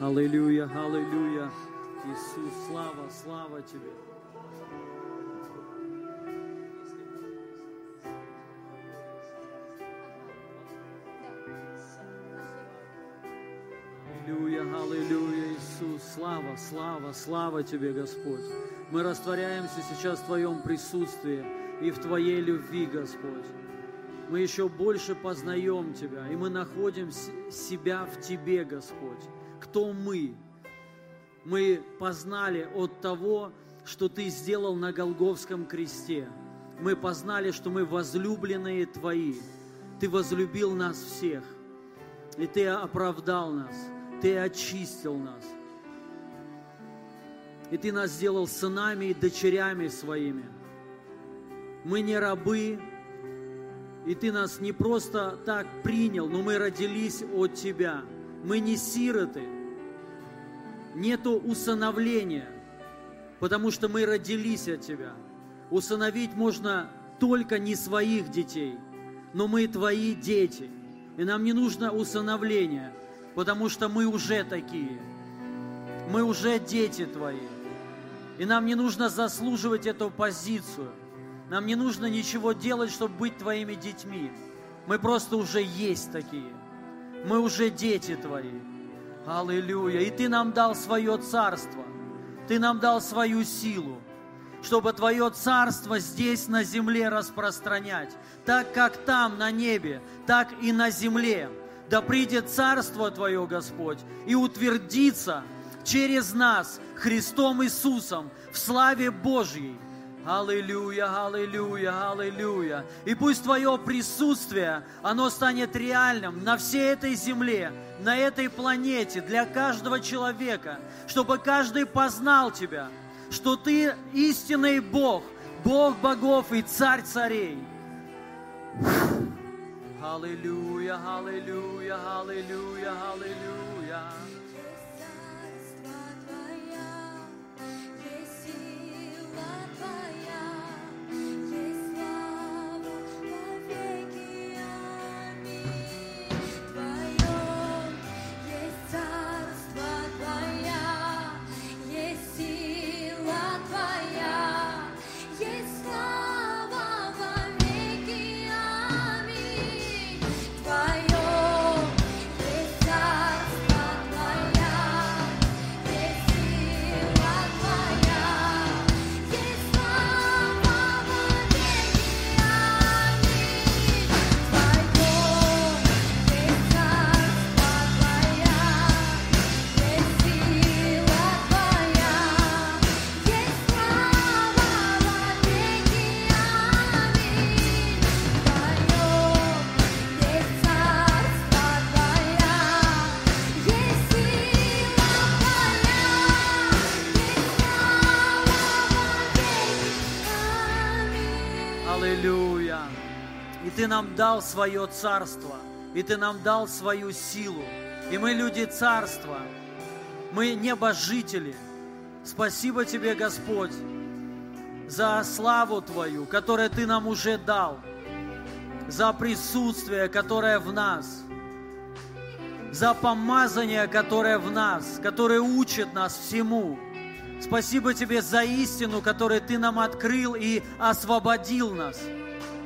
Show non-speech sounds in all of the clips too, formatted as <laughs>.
Аллилуйя, аллилуйя. Иисус, слава, слава Тебе. Аллилуйя, аллилуйя, Иисус, слава, слава, слава Тебе, Господь. Мы растворяемся сейчас в Твоем присутствии и в Твоей любви, Господь. Мы еще больше познаем Тебя, и мы находим себя в Тебе, Господь. Кто мы? Мы познали от того, что Ты сделал на Голговском кресте. Мы познали, что мы возлюбленные Твои. Ты возлюбил нас всех, и Ты оправдал нас – ты очистил нас. И Ты нас сделал сынами и дочерями своими. Мы не рабы, и Ты нас не просто так принял, но мы родились от Тебя. Мы не сироты. Нету усыновления, потому что мы родились от Тебя. Усыновить можно только не своих детей, но мы Твои дети. И нам не нужно усыновление – потому что мы уже такие. Мы уже дети Твои. И нам не нужно заслуживать эту позицию. Нам не нужно ничего делать, чтобы быть Твоими детьми. Мы просто уже есть такие. Мы уже дети Твои. Аллилуйя. И Ты нам дал свое царство. Ты нам дал свою силу, чтобы Твое царство здесь на земле распространять. Так как там на небе, так и на земле да придет Царство Твое, Господь, и утвердится через нас Христом Иисусом в славе Божьей. Аллилуйя, аллилуйя, аллилуйя. И пусть Твое присутствие, оно станет реальным на всей этой земле, на этой планете, для каждого человека, чтобы каждый познал Тебя, что Ты истинный Бог, Бог богов и Царь царей. Hallelujah, hallelujah, hallelujah, hallelujah. Ты нам дал свое царство, и Ты нам дал свою силу. И мы люди царства, мы небожители. Спасибо Тебе, Господь, за славу Твою, которую Ты нам уже дал, за присутствие, которое в нас, за помазание, которое в нас, которое учит нас всему. Спасибо Тебе за истину, которую Ты нам открыл и освободил нас –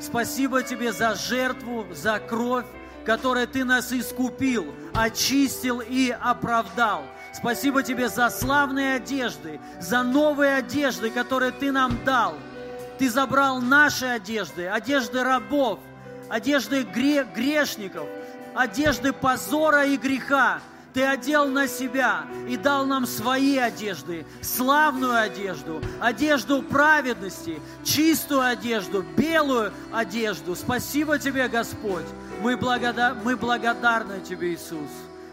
Спасибо Тебе за жертву, за кровь, которой Ты нас искупил, очистил и оправдал. Спасибо Тебе за славные одежды, за новые одежды, которые Ты нам дал. Ты забрал наши одежды, одежды рабов, одежды грешников, одежды позора и греха, ты одел на себя и дал нам свои одежды, славную одежду, одежду праведности, чистую одежду, белую одежду. Спасибо Тебе, Господь. Мы, благодар... мы благодарны Тебе, Иисус.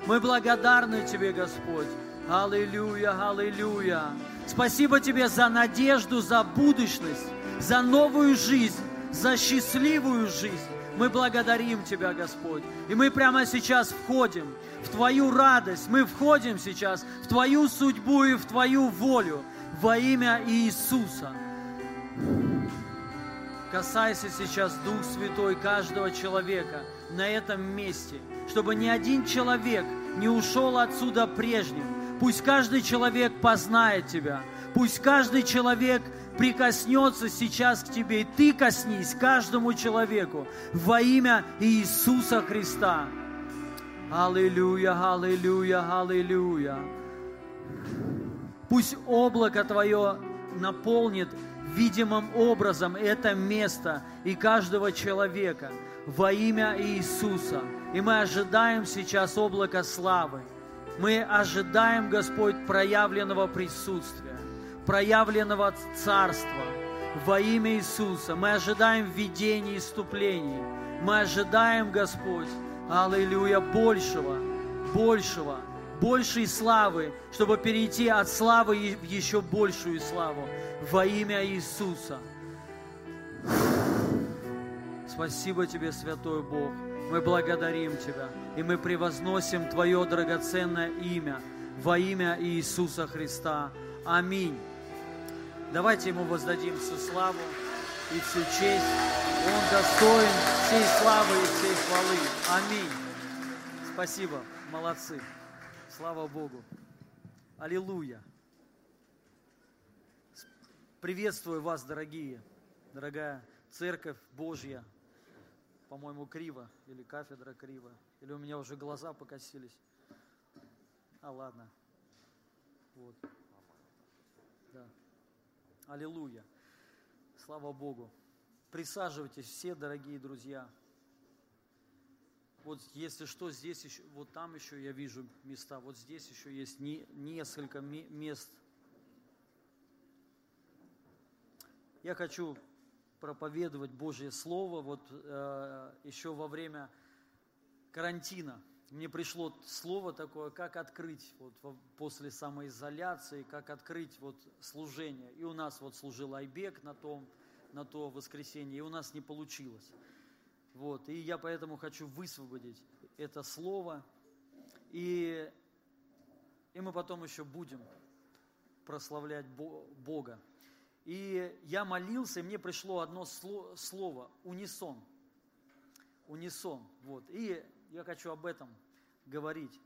Мы благодарны Тебе, Господь. Аллилуйя, аллилуйя. Спасибо Тебе за надежду, за будущность, за новую жизнь, за счастливую жизнь. Мы благодарим Тебя, Господь. И мы прямо сейчас входим в Твою радость. Мы входим сейчас в Твою судьбу и в Твою волю во имя Иисуса. Касайся сейчас, Дух Святой, каждого человека на этом месте, чтобы ни один человек не ушел отсюда прежним. Пусть каждый человек познает Тебя. Пусть каждый человек прикоснется сейчас к Тебе. И Ты коснись каждому человеку во имя Иисуса Христа. Аллилуйя, аллилуйя, аллилуйя. Пусть облако Твое наполнит видимым образом это место и каждого человека во имя Иисуса. И мы ожидаем сейчас облако славы. Мы ожидаем, Господь, проявленного присутствия, проявленного Царства во имя Иисуса. Мы ожидаем видений и иступлений. Мы ожидаем, Господь, аллилуйя, большего, большего, большей славы, чтобы перейти от славы в еще большую славу во имя Иисуса. Спасибо Тебе, Святой Бог. Мы благодарим Тебя, и мы превозносим Твое драгоценное имя во имя Иисуса Христа. Аминь. Давайте Ему воздадим всю славу и всю честь. Он достоин всей славы и всей хвалы. Аминь. Спасибо. Молодцы. Слава Богу. Аллилуйя. Приветствую вас, дорогие, дорогая церковь Божья. По-моему, криво, или кафедра криво, или у меня уже глаза покосились. А, ладно. Вот. Да. Аллилуйя. Слава Богу. Присаживайтесь все, дорогие друзья. Вот если что, здесь еще, вот там еще я вижу места, вот здесь еще есть не, несколько мест Я хочу проповедовать Божье Слово. Вот э, еще во время карантина мне пришло слово такое, как открыть вот, после самоизоляции, как открыть вот, служение. И у нас вот служил Айбек на, том, на то воскресенье, и у нас не получилось. Вот, и я поэтому хочу высвободить это слово. И, и мы потом еще будем прославлять Бога. И я молился, и мне пришло одно слово – унисон. Унисон. Вот. И я хочу об этом говорить.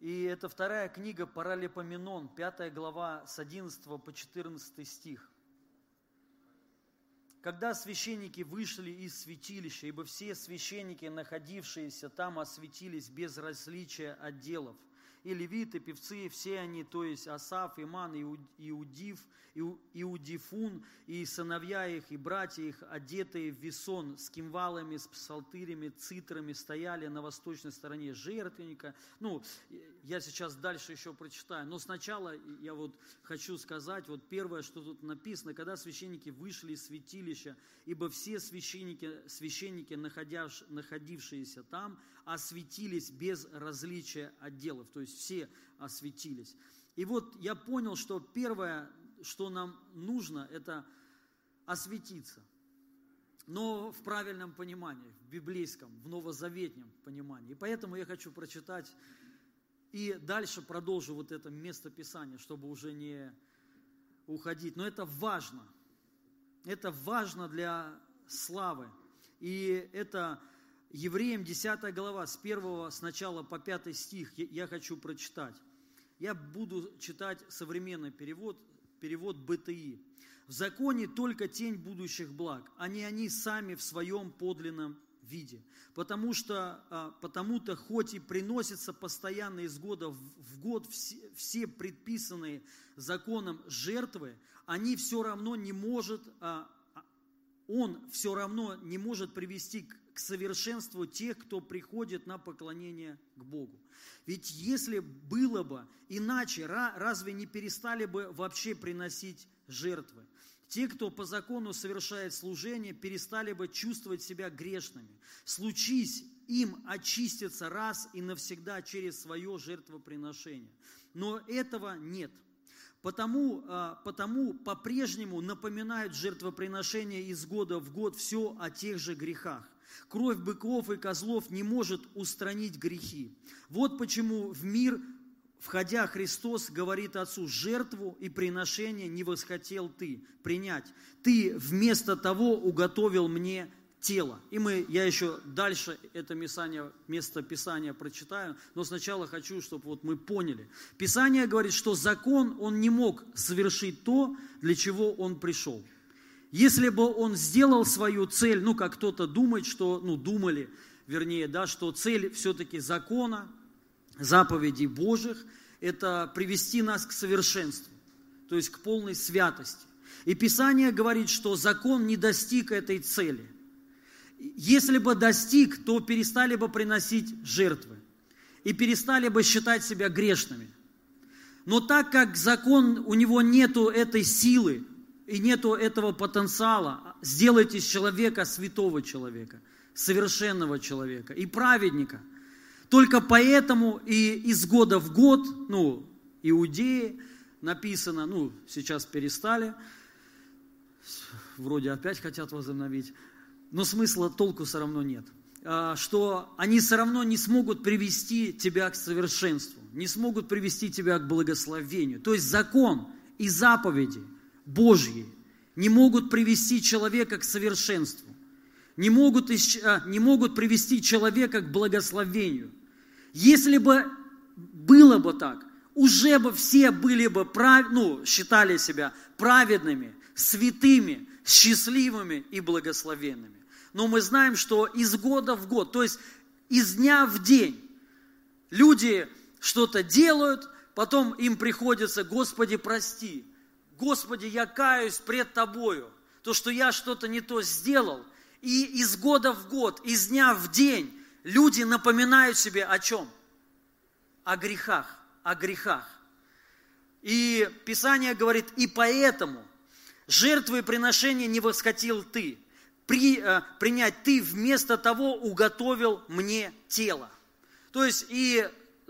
И это вторая книга Паралипоменон, пятая глава с 11 по 14 стих. Когда священники вышли из святилища, ибо все священники, находившиеся там, осветились без различия отделов – и левиты, певцы, все они, то есть Асаф, Иман, Иудив, Иудифун, и сыновья их, и братья их, одетые в весон, с кимвалами, с псалтырями, цитрами, стояли на восточной стороне жертвенника. Ну, я сейчас дальше еще прочитаю, но сначала я вот хочу сказать, вот первое, что тут написано, когда священники вышли из святилища, ибо все священники, священники находившиеся там, осветились без различия отделов, то есть все осветились. И вот я понял, что первое, что нам нужно, это осветиться. Но в правильном понимании, в библейском, в новозаветнем понимании. И поэтому я хочу прочитать и дальше продолжу вот это место Писания, чтобы уже не уходить. Но это важно. Это важно для славы. И это Евреям 10 глава, с 1 сначала по 5 стих я хочу прочитать. Я буду читать современный перевод, перевод БТИ. «В законе только тень будущих благ, а не они сами в своем подлинном виде. Потому что, а, потому-то хоть и приносятся постоянно из года в год все, все предписанные законом жертвы, они все равно не может, а, а, он все равно не может привести к совершенству тех, кто приходит на поклонение к Богу. Ведь если было бы иначе, разве не перестали бы вообще приносить жертвы? Те, кто по закону совершает служение, перестали бы чувствовать себя грешными. Случись им очиститься раз и навсегда через свое жертвоприношение. Но этого нет. Потому, а, потому по-прежнему напоминают жертвоприношения из года в год все о тех же грехах. Кровь быков и козлов не может устранить грехи. Вот почему в мир входя Христос говорит Отцу, жертву и приношение не восхотел ты принять. Ты вместо того уготовил мне тело. И мы, я еще дальше это Писание, место Писания прочитаю, но сначала хочу, чтобы вот мы поняли. Писание говорит, что закон, он не мог совершить то, для чего он пришел. Если бы он сделал свою цель, ну, как кто-то думает, что, ну, думали, вернее, да, что цель все-таки закона, заповедей Божьих, это привести нас к совершенству, то есть к полной святости. И Писание говорит, что закон не достиг этой цели – если бы достиг, то перестали бы приносить жертвы и перестали бы считать себя грешными. Но так как закон, у него нету этой силы и нету этого потенциала, сделать из человека святого человека, совершенного человека и праведника. Только поэтому и из года в год, ну, иудеи написано, ну, сейчас перестали, вроде опять хотят возобновить, но смысла толку все равно нет. А, что они все равно не смогут привести тебя к совершенству, не смогут привести тебя к благословению. То есть закон и заповеди Божьи не могут привести человека к совершенству, не могут, а, не могут привести человека к благословению. Если бы было бы так, уже бы все были бы, прав... ну, считали себя праведными, святыми, счастливыми и благословенными. Но мы знаем, что из года в год, то есть из дня в день, люди что-то делают, потом им приходится, Господи, прости, Господи, я каюсь пред Тобою, то, что я что-то не то сделал. И из года в год, из дня в день люди напоминают себе о чем? О грехах, о грехах. И Писание говорит, и поэтому жертвы и приношения не восхотел ты, при, э, принять, ты вместо того уготовил мне тело. То есть и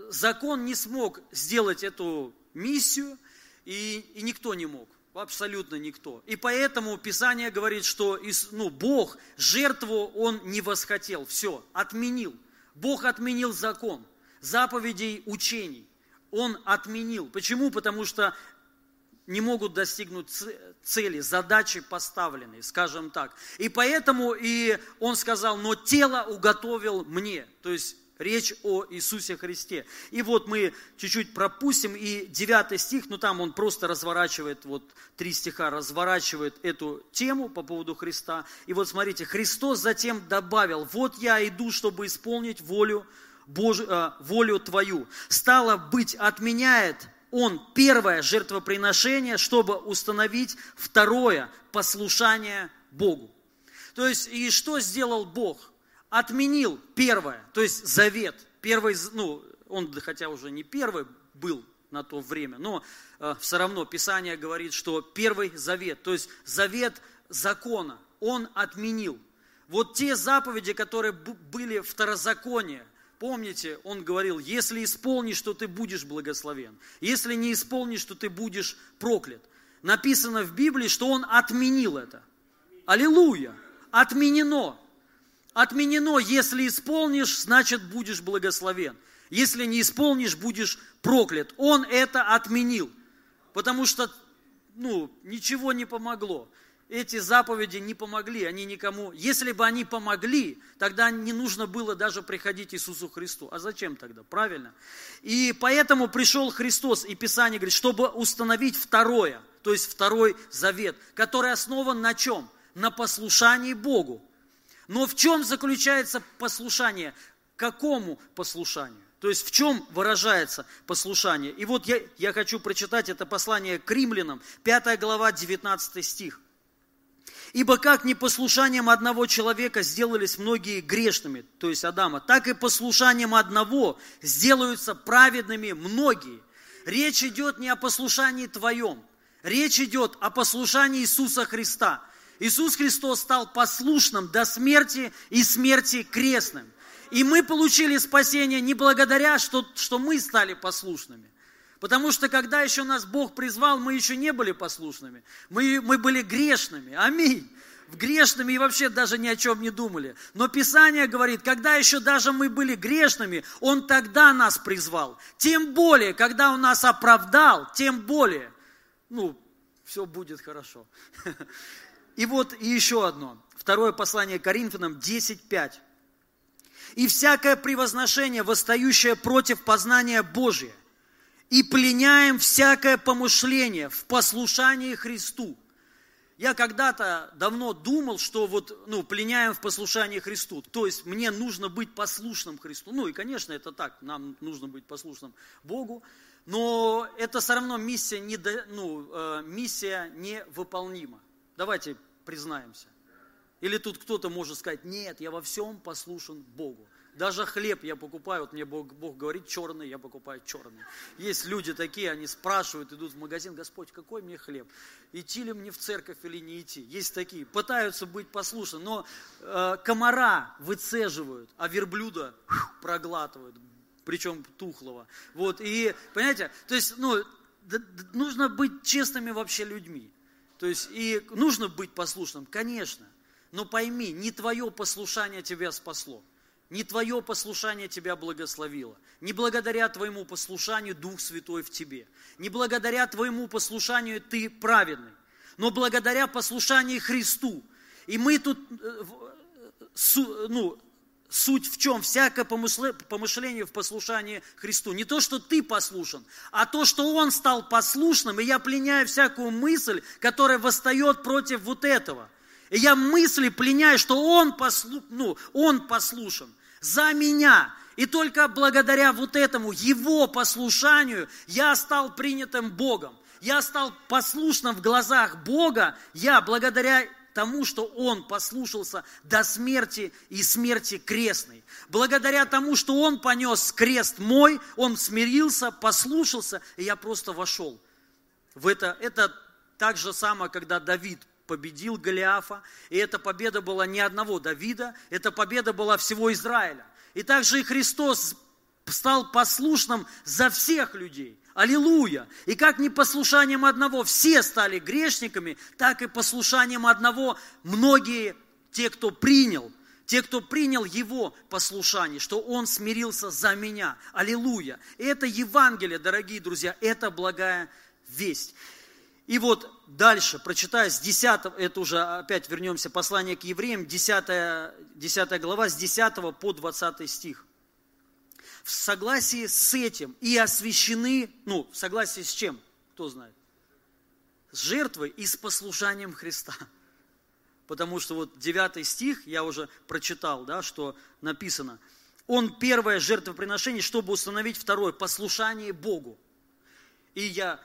закон не смог сделать эту миссию, и, и никто не мог, абсолютно никто. И поэтому Писание говорит, что ну, Бог жертву Он не восхотел, все, отменил. Бог отменил закон, заповедей учений. Он отменил. Почему? Потому что не могут достигнуть цели, задачи поставленные, скажем так. И поэтому и он сказал, но тело уготовил мне. То есть речь о Иисусе Христе. И вот мы чуть-чуть пропустим, и 9 стих, ну там он просто разворачивает, вот три стиха разворачивает эту тему по поводу Христа. И вот смотрите, Христос затем добавил, вот я иду, чтобы исполнить волю, Божию, э, волю Твою. Стало быть, отменяет он первое жертвоприношение, чтобы установить второе послушание Богу. То есть, и что сделал Бог? Отменил первое, то есть завет. Первый, ну, он хотя уже не первый был на то время, но э, все равно Писание говорит, что первый завет, то есть завет закона, он отменил. Вот те заповеди, которые были второзаконие, Помните, он говорил, если исполнишь, то ты будешь благословен. Если не исполнишь, то ты будешь проклят. Написано в Библии, что он отменил это. Аллилуйя! Отменено. Отменено, если исполнишь, значит будешь благословен. Если не исполнишь, будешь проклят. Он это отменил. Потому что ну, ничего не помогло эти заповеди не помогли, они никому. Если бы они помогли, тогда не нужно было даже приходить Иисусу Христу. А зачем тогда? Правильно? И поэтому пришел Христос, и Писание говорит, чтобы установить второе, то есть второй завет, который основан на чем? На послушании Богу. Но в чем заключается послушание? Какому послушанию? То есть в чем выражается послушание? И вот я, я хочу прочитать это послание к римлянам, 5 глава, 19 стих. Ибо как непослушанием одного человека сделались многие грешными, то есть Адама, так и послушанием одного сделаются праведными многие. Речь идет не о послушании твоем, речь идет о послушании Иисуса Христа. Иисус Христос стал послушным до смерти и смерти крестным. И мы получили спасение не благодаря, что, что мы стали послушными, Потому что когда еще нас Бог призвал, мы еще не были послушными. Мы, мы были грешными. Аминь. грешными и вообще даже ни о чем не думали. Но Писание говорит, когда еще даже мы были грешными, Он тогда нас призвал. Тем более, когда Он нас оправдал, тем более, ну, все будет хорошо. <laughs> И вот еще одно. Второе послание Коринфянам 10.5. «И всякое превозношение, восстающее против познания Божия, и пленяем всякое помышление в послушании Христу». Я когда-то давно думал, что вот, ну, пленяем в послушании Христу. То есть мне нужно быть послушным Христу. Ну и, конечно, это так, нам нужно быть послушным Богу. Но это все равно миссия, не, ну, э, миссия невыполнима. Давайте признаемся. Или тут кто-то может сказать, нет, я во всем послушен Богу. Даже хлеб я покупаю, вот мне Бог, Бог говорит черный, я покупаю черный. Есть люди такие, они спрашивают, идут в магазин, Господь, какой мне хлеб? Идти ли мне в церковь или не идти? Есть такие, пытаются быть послушны, но э, комара выцеживают, а верблюда проглатывают, причем тухлого. Вот, и, понимаете, то есть, ну, нужно быть честными вообще людьми. То есть, и нужно быть послушным, конечно. Но пойми, не твое послушание тебя спасло. Не твое послушание тебя благословило. Не благодаря твоему послушанию Дух Святой в тебе. Не благодаря твоему послушанию ты праведный. Но благодаря послушанию Христу. И мы тут, э, ну, суть в чем? Всякое помышление в послушании Христу. Не то, что ты послушан, а то, что Он стал послушным, и я пленяю всякую мысль, которая восстает против вот этого – и я мысли пленяю, что он, послу, ну, он послушен за меня. И только благодаря вот этому, его послушанию, я стал принятым Богом. Я стал послушным в глазах Бога. Я благодаря тому, что Он послушался до смерти и смерти крестной. Благодаря тому, что Он понес крест мой, Он смирился, послушался, и я просто вошел в это. Это так же самое, когда Давид победил Голиафа, и эта победа была не одного Давида, эта победа была всего Израиля. И также и Христос стал послушным за всех людей. Аллилуйя! И как не послушанием одного все стали грешниками, так и послушанием одного многие, те, кто принял, те, кто принял Его послушание, что Он смирился за меня. Аллилуйя! Это Евангелие, дорогие друзья, это благая весть. И вот дальше, прочитаю с 10, это уже опять вернемся, послание к евреям, 10, 10 глава, с 10 по 20 стих. В согласии с этим и освящены, ну, в согласии с чем, кто знает? С жертвой и с послушанием Христа. Потому что вот 9 стих, я уже прочитал, да, что написано. Он первое жертвоприношение, чтобы установить второе, послушание Богу. И я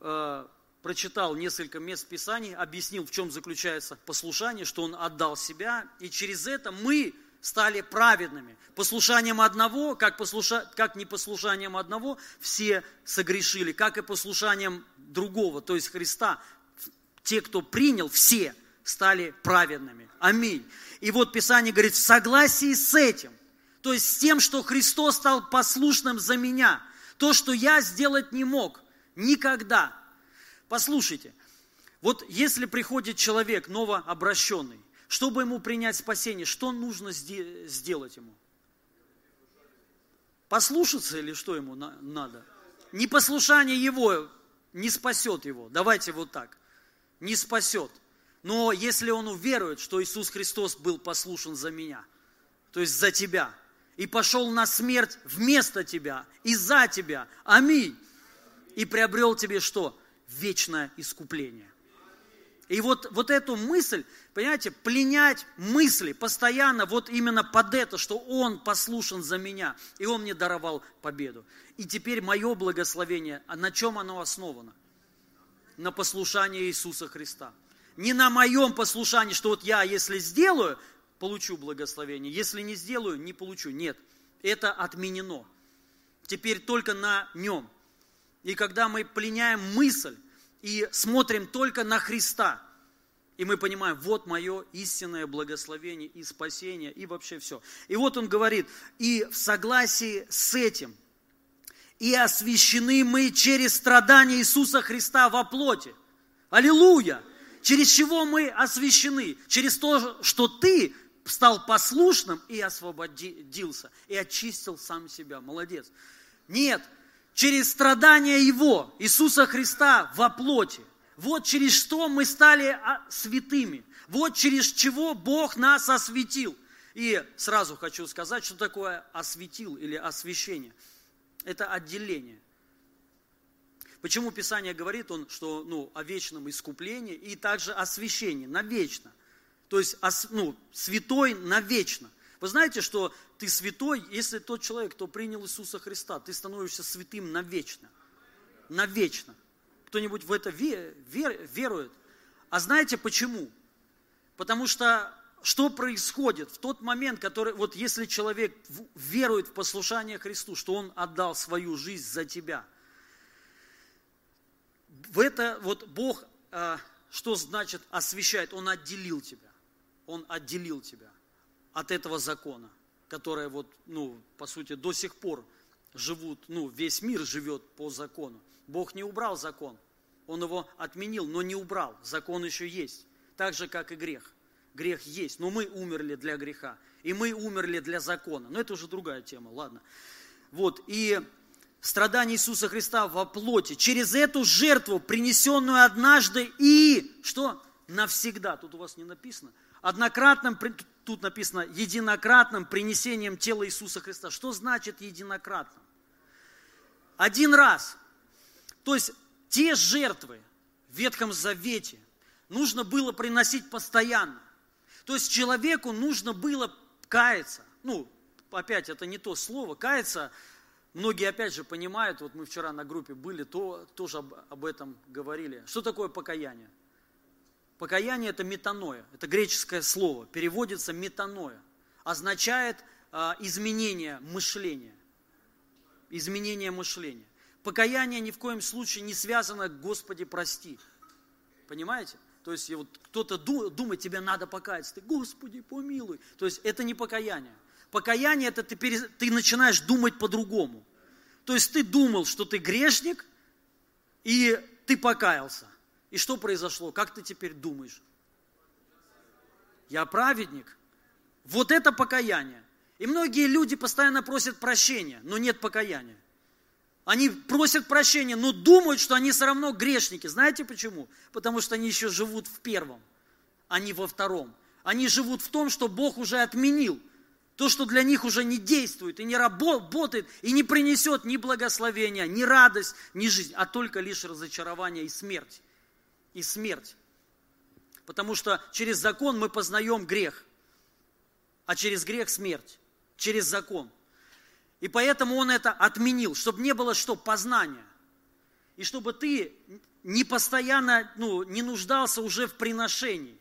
э, прочитал несколько мест Писаний, объяснил, в чем заключается послушание, что он отдал себя, и через это мы стали праведными. Послушанием одного, как, послуша... как не послушанием одного, все согрешили, как и послушанием другого, то есть Христа. Те, кто принял, все стали праведными. Аминь. И вот Писание говорит, в согласии с этим, то есть с тем, что Христос стал послушным за меня, то, что я сделать не мог никогда, Послушайте, вот если приходит человек новообращенный, чтобы ему принять спасение, что нужно сделать ему? Послушаться или что ему надо? Непослушание его не спасет его. Давайте вот так. Не спасет. Но если он уверует, что Иисус Христос был послушен за меня, то есть за тебя, и пошел на смерть вместо тебя и за тебя, аминь, и приобрел тебе что? вечное искупление. И вот, вот эту мысль, понимаете, пленять мысли постоянно вот именно под это, что Он послушен за меня, и Он мне даровал победу. И теперь мое благословение, а на чем оно основано? На послушании Иисуса Христа. Не на моем послушании, что вот я, если сделаю, получу благословение, если не сделаю, не получу. Нет, это отменено. Теперь только на нем – и когда мы пленяем мысль и смотрим только на Христа, и мы понимаем, вот мое истинное благословение и спасение, и вообще все. И вот он говорит, и в согласии с этим, и освящены мы через страдания Иисуса Христа во плоти. Аллилуйя! через чего мы освящены? Через то, что ты стал послушным и освободился, и очистил сам себя. Молодец. Нет, через страдания Его, Иисуса Христа во плоти. Вот через что мы стали а, святыми. Вот через чего Бог нас осветил. И сразу хочу сказать, что такое осветил или освящение. Это отделение. Почему Писание говорит он, что ну, о вечном искуплении и также освящении, навечно. То есть ну, святой навечно. Вы знаете, что ты святой, если тот человек, кто принял Иисуса Христа, ты становишься святым навечно. Навечно. Кто-нибудь в это верует? А знаете почему? Потому что что происходит в тот момент, который, вот если человек верует в послушание Христу, что он отдал свою жизнь за тебя, в это вот Бог, а, что значит освящает? Он отделил тебя. Он отделил тебя от этого закона, который вот, ну, по сути, до сих пор живут, ну, весь мир живет по закону. Бог не убрал закон, Он его отменил, но не убрал. Закон еще есть, так же, как и грех. Грех есть, но мы умерли для греха, и мы умерли для закона. Но это уже другая тема, ладно. Вот, и страдания Иисуса Христа во плоти, через эту жертву, принесенную однажды и, что? Навсегда. Тут у вас не написано – однократным, тут написано, единократным принесением тела Иисуса Христа. Что значит единократным? Один раз. То есть те жертвы в Ветхом Завете нужно было приносить постоянно. То есть человеку нужно было каяться. Ну, опять, это не то слово. Каяться, многие опять же понимают, вот мы вчера на группе были, то тоже об, об этом говорили. Что такое покаяние? Покаяние – это метаноя, это греческое слово, переводится метаноя, означает а, изменение мышления. Изменение мышления. Покаяние ни в коем случае не связано «Господи, прости». Понимаете? То есть вот кто-то думает, тебе надо покаяться, ты «Господи, помилуй». То есть это не покаяние. Покаяние – это ты, пере, ты начинаешь думать по-другому. То есть ты думал, что ты грешник, и ты покаялся. И что произошло? Как ты теперь думаешь? Я праведник. Вот это покаяние. И многие люди постоянно просят прощения, но нет покаяния. Они просят прощения, но думают, что они все равно грешники. Знаете почему? Потому что они еще живут в первом, а не во втором. Они живут в том, что Бог уже отменил. То, что для них уже не действует и не работает, и не принесет ни благословения, ни радость, ни жизнь, а только лишь разочарование и смерть и смерть. Потому что через закон мы познаем грех, а через грех смерть, через закон. И поэтому он это отменил, чтобы не было что, познания. И чтобы ты не постоянно, ну, не нуждался уже в приношении.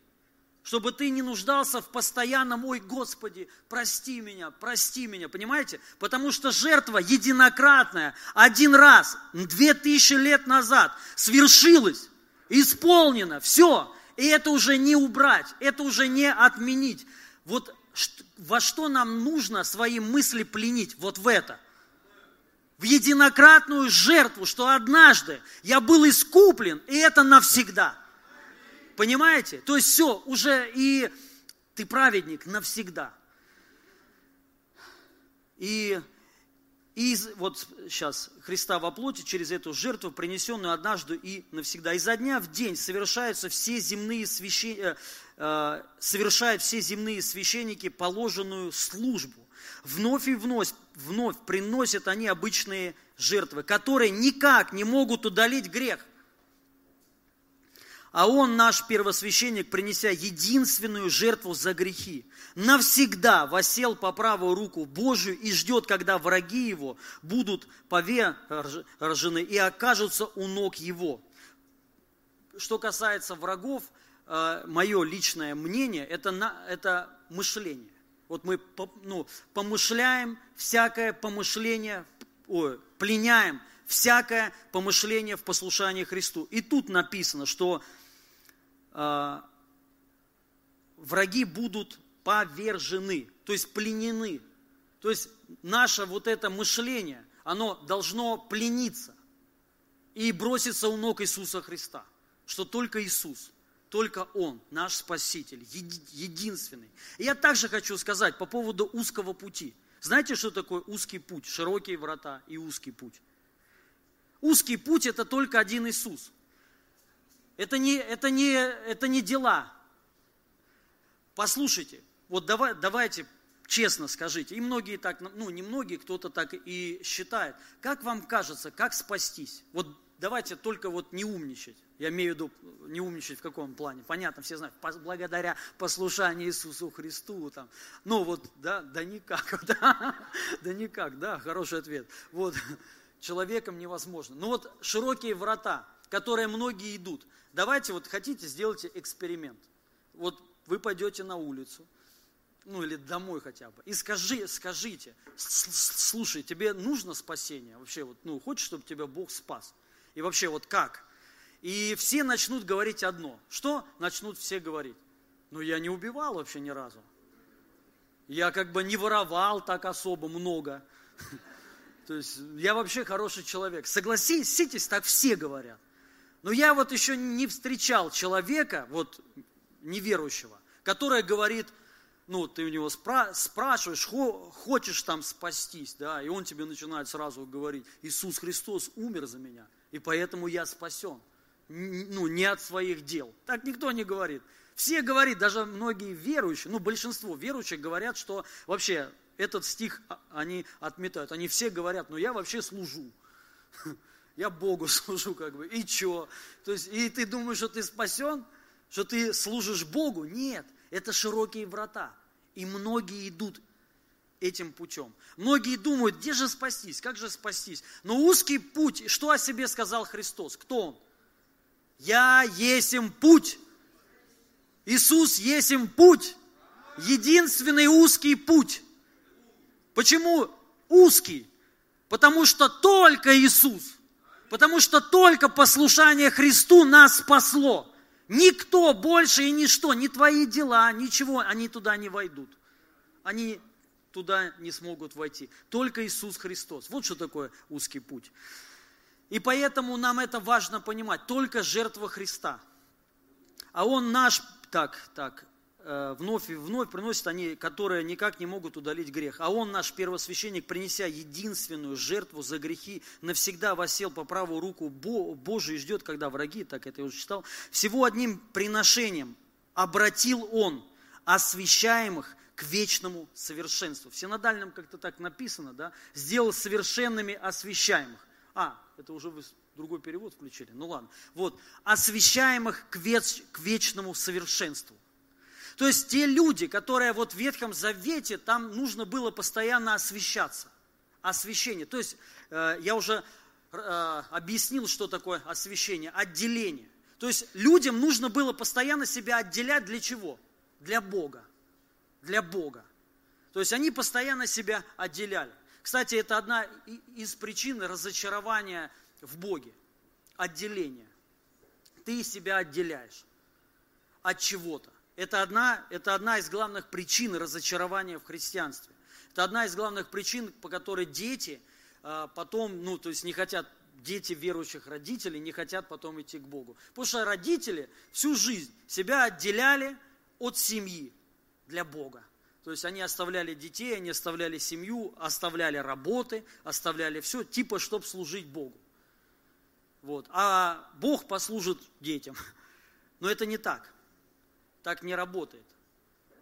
Чтобы ты не нуждался в постоянном, ой, Господи, прости меня, прости меня, понимаете? Потому что жертва единократная, один раз, две тысячи лет назад свершилась исполнено, все. И это уже не убрать, это уже не отменить. Вот во что нам нужно свои мысли пленить? Вот в это. В единократную жертву, что однажды я был искуплен, и это навсегда. Понимаете? То есть все, уже и ты праведник навсегда. И и вот сейчас Христа во плоти через эту жертву, принесенную однажды и навсегда. Изо дня в день совершаются все земные священ... Э, э, совершают все земные священники положенную службу. Вновь и вновь, вновь приносят они обычные жертвы, которые никак не могут удалить грех – а Он, наш первосвященник, принеся единственную жертву за грехи, навсегда восел по правую руку Божию и ждет, когда враги Его будут повержены и окажутся у ног Его. Что касается врагов, э, мое личное мнение, это, это мышление. Вот мы ну, помышляем всякое помышление, ой, пленяем всякое помышление в послушании Христу. И тут написано, что э, враги будут повержены, то есть пленены. То есть наше вот это мышление, оно должно плениться и броситься у ног Иисуса Христа, что только Иисус. Только Он, наш Спаситель, единственный. И я также хочу сказать по поводу узкого пути. Знаете, что такое узкий путь? Широкие врата и узкий путь. Узкий путь – это только один Иисус. Это не, это не, это не дела. Послушайте, вот давай, давайте честно скажите, и многие так, ну не многие, кто-то так и считает. Как вам кажется, как спастись? Вот давайте только вот не умничать. Я имею в виду не умничать в каком плане. Понятно, все знают, благодаря послушанию Иисусу Христу. Там. Ну вот, да, да никак, <laughs> да, да никак, да, хороший ответ. Вот, <laughs> человеком невозможно. Ну вот широкие врата, которые многие идут. Давайте вот хотите, сделайте эксперимент. Вот вы пойдете на улицу, ну или домой хотя бы, и скажи, скажите, слушай, тебе нужно спасение? Вообще, вот, ну, хочешь, чтобы тебя Бог спас? И вообще, вот как? И все начнут говорить одно. Что начнут все говорить? Ну, я не убивал вообще ни разу. Я как бы не воровал так особо много. <laughs> То есть я вообще хороший человек. Согласитесь, так все говорят. Но я вот еще не встречал человека, вот неверующего, который говорит, ну, ты у него спра- спрашиваешь, хо- хочешь там спастись, да, и он тебе начинает сразу говорить, Иисус Христос умер за меня, и поэтому я спасен. Ну, не от своих дел. Так никто не говорит. Все говорят, даже многие верующие, ну, большинство верующих говорят, что вообще этот стих а, они отметают. Они все говорят, ну, я вообще служу. <laughs> Я Богу <laughs> служу, как бы, и что? То есть, и ты думаешь, что ты спасен? Что ты служишь Богу? Нет, это широкие врата. И многие идут этим путем. Многие думают, где же спастись, как же спастись. Но узкий путь, что о себе сказал Христос? Кто он? Я есим путь. Иисус есим путь. Единственный узкий путь. Почему узкий? Потому что только Иисус, потому что только послушание Христу нас спасло. Никто больше и ничто, ни твои дела, ничего, они туда не войдут. Они туда не смогут войти. Только Иисус Христос. Вот что такое узкий путь. И поэтому нам это важно понимать. Только жертва Христа. А Он наш, так, так, вновь и вновь приносит они, которые никак не могут удалить грех. А Он, наш первосвященник, принеся единственную жертву за грехи, навсегда восел по правую руку Божию и ждет, когда враги, так это я уже читал, всего одним приношением обратил Он освящаемых к вечному совершенству. В синодальном как-то так написано, да, сделал совершенными освящаемых. А, это уже вы другой перевод включили. Ну ладно. Вот. Освящаемых к, веч, к вечному совершенству. То есть те люди, которые вот в Ветхом Завете, там нужно было постоянно освещаться. Освещение. То есть э, я уже э, объяснил, что такое освещение. Отделение. То есть людям нужно было постоянно себя отделять для чего? Для Бога. Для Бога. То есть они постоянно себя отделяли. Кстати, это одна из причин разочарования в Боге. Отделение. Ты себя отделяешь от чего-то. Это одна, это одна из главных причин разочарования в христианстве. Это одна из главных причин, по которой дети а, потом, ну, то есть не хотят, дети верующих родителей не хотят потом идти к Богу. Потому что родители всю жизнь себя отделяли от семьи для Бога. То есть они оставляли детей, они оставляли семью, оставляли работы, оставляли все, типа, чтобы служить Богу. Вот. А Бог послужит детям. Но это не так. Так не работает.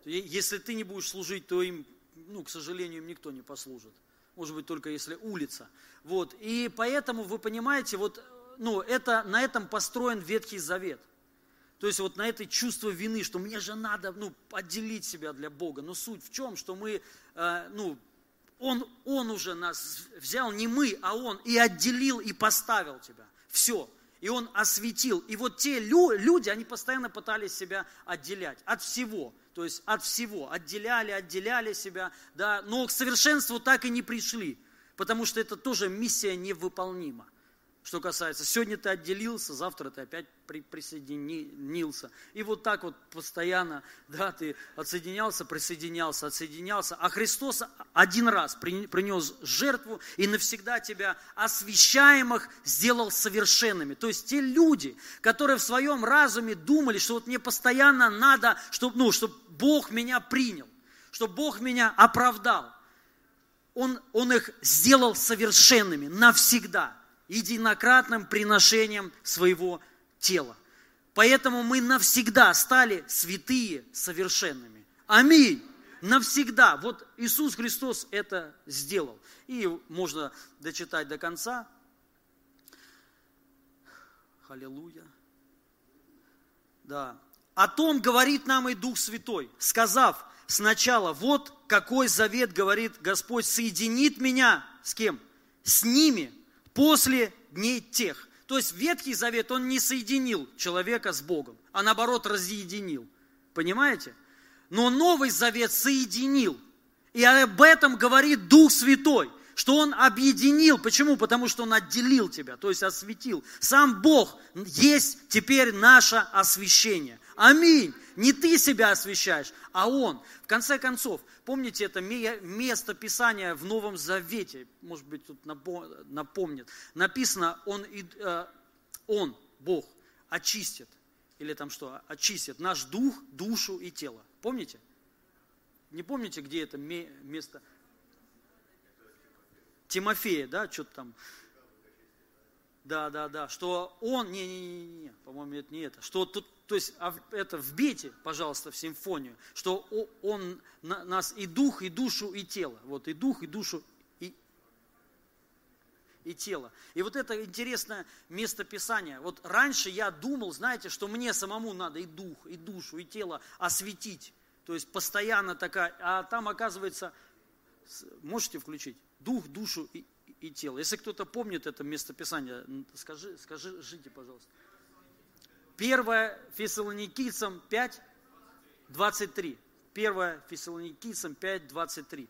Если ты не будешь служить, то им, ну, к сожалению, им никто не послужит. Может быть, только если улица. Вот. И поэтому, вы понимаете, вот, ну, это, на этом построен Ветхий Завет – то есть вот на это чувство вины, что мне же надо ну, отделить себя для Бога. Но суть в чем, что мы, э, ну, он, он уже нас взял, не мы, а Он, и отделил, и поставил тебя. Все. И Он осветил. И вот те лю, люди, они постоянно пытались себя отделять от всего. То есть от всего. Отделяли, отделяли себя. Да, но к совершенству так и не пришли. Потому что это тоже миссия невыполнима. Что касается. Сегодня ты отделился, завтра ты опять при, присоединился. И вот так вот постоянно, да, ты отсоединялся, присоединялся, отсоединялся. А Христос один раз принес жертву и навсегда тебя освящаемых сделал совершенными. То есть те люди, которые в своем разуме думали, что вот мне постоянно надо, чтобы, ну, чтобы Бог меня принял, чтобы Бог меня оправдал. Он, он их сделал совершенными навсегда единократным приношением своего тела. Поэтому мы навсегда стали святые совершенными. Аминь. Навсегда. Вот Иисус Христос это сделал. И можно дочитать до конца. Аллилуйя. Да. О том говорит нам и Дух Святой, сказав сначала, вот какой завет говорит Господь, соединит меня с кем? С ними после дней тех. То есть Ветхий Завет, он не соединил человека с Богом, а наоборот разъединил. Понимаете? Но Новый Завет соединил. И об этом говорит Дух Святой, что Он объединил. Почему? Потому что Он отделил тебя, то есть осветил. Сам Бог есть теперь наше освящение. Аминь. Не ты себя освящаешь, а Он. В конце концов, помните это место Писания в Новом Завете, может быть, тут напомнит. Написано, Он, э, он Бог, очистит, или там что, очистит наш дух, душу и тело. Помните? Не помните, где это место? Тимофея, да, что-то там. Да, да, да, что он, не, не, не, не, по-моему, это не это, что тут, то есть а это вбейте, пожалуйста, в симфонию, что он нас и дух, и душу, и тело, вот и дух, и душу, и, тело. И вот это интересное место Писания. Вот раньше я думал, знаете, что мне самому надо и дух, и душу, и тело осветить, то есть постоянно такая, а там оказывается, можете включить, дух, душу и, и тело. Если кто-то помнит это местописание, скажи, скажи, жите, пожалуйста. 1 Фессалоникийцам 5, 23. 1 Фессалоникийцам 5, 23.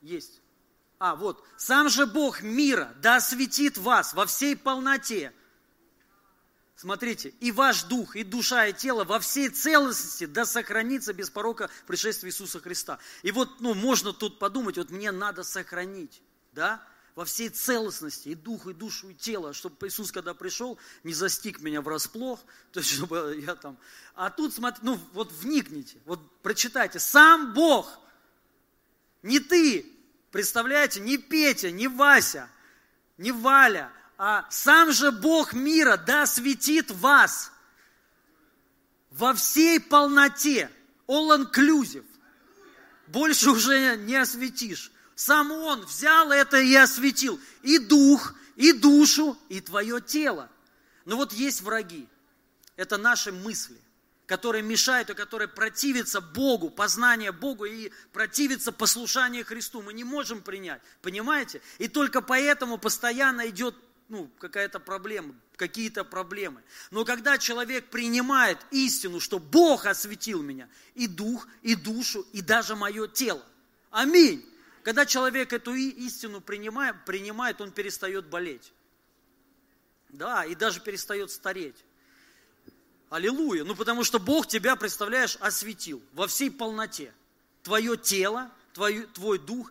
Есть. А, вот. «Сам же Бог мира да осветит вас во всей полноте, Смотрите, и ваш дух, и душа, и тело во всей целостности да сохранится без порока пришествия Иисуса Христа. И вот, ну, можно тут подумать, вот мне надо сохранить, да, во всей целостности, и дух, и душу, и тело, чтобы Иисус, когда пришел, не застиг меня врасплох, <laughs> то есть, чтобы я там... А тут, смотрите, ну, вот вникните, вот прочитайте, сам Бог, не ты, представляете, не Петя, не Вася, не Валя, сам же Бог мира да осветит вас во всей полноте, all inclusive. Больше уже не осветишь. Сам Он взял это и осветил. И дух, и душу, и твое тело. Но вот есть враги. Это наши мысли, которые мешают и которые противятся Богу, познание Богу и противятся послушанию Христу. Мы не можем принять, понимаете? И только поэтому постоянно идет ну, какая-то проблема, какие-то проблемы. Но когда человек принимает истину, что Бог осветил меня, и дух, и душу, и даже мое тело. Аминь. Когда человек эту истину принимает, принимает, он перестает болеть. Да, и даже перестает стареть. Аллилуйя. Ну, потому что Бог тебя, представляешь, осветил во всей полноте. Твое тело, твой, твой дух.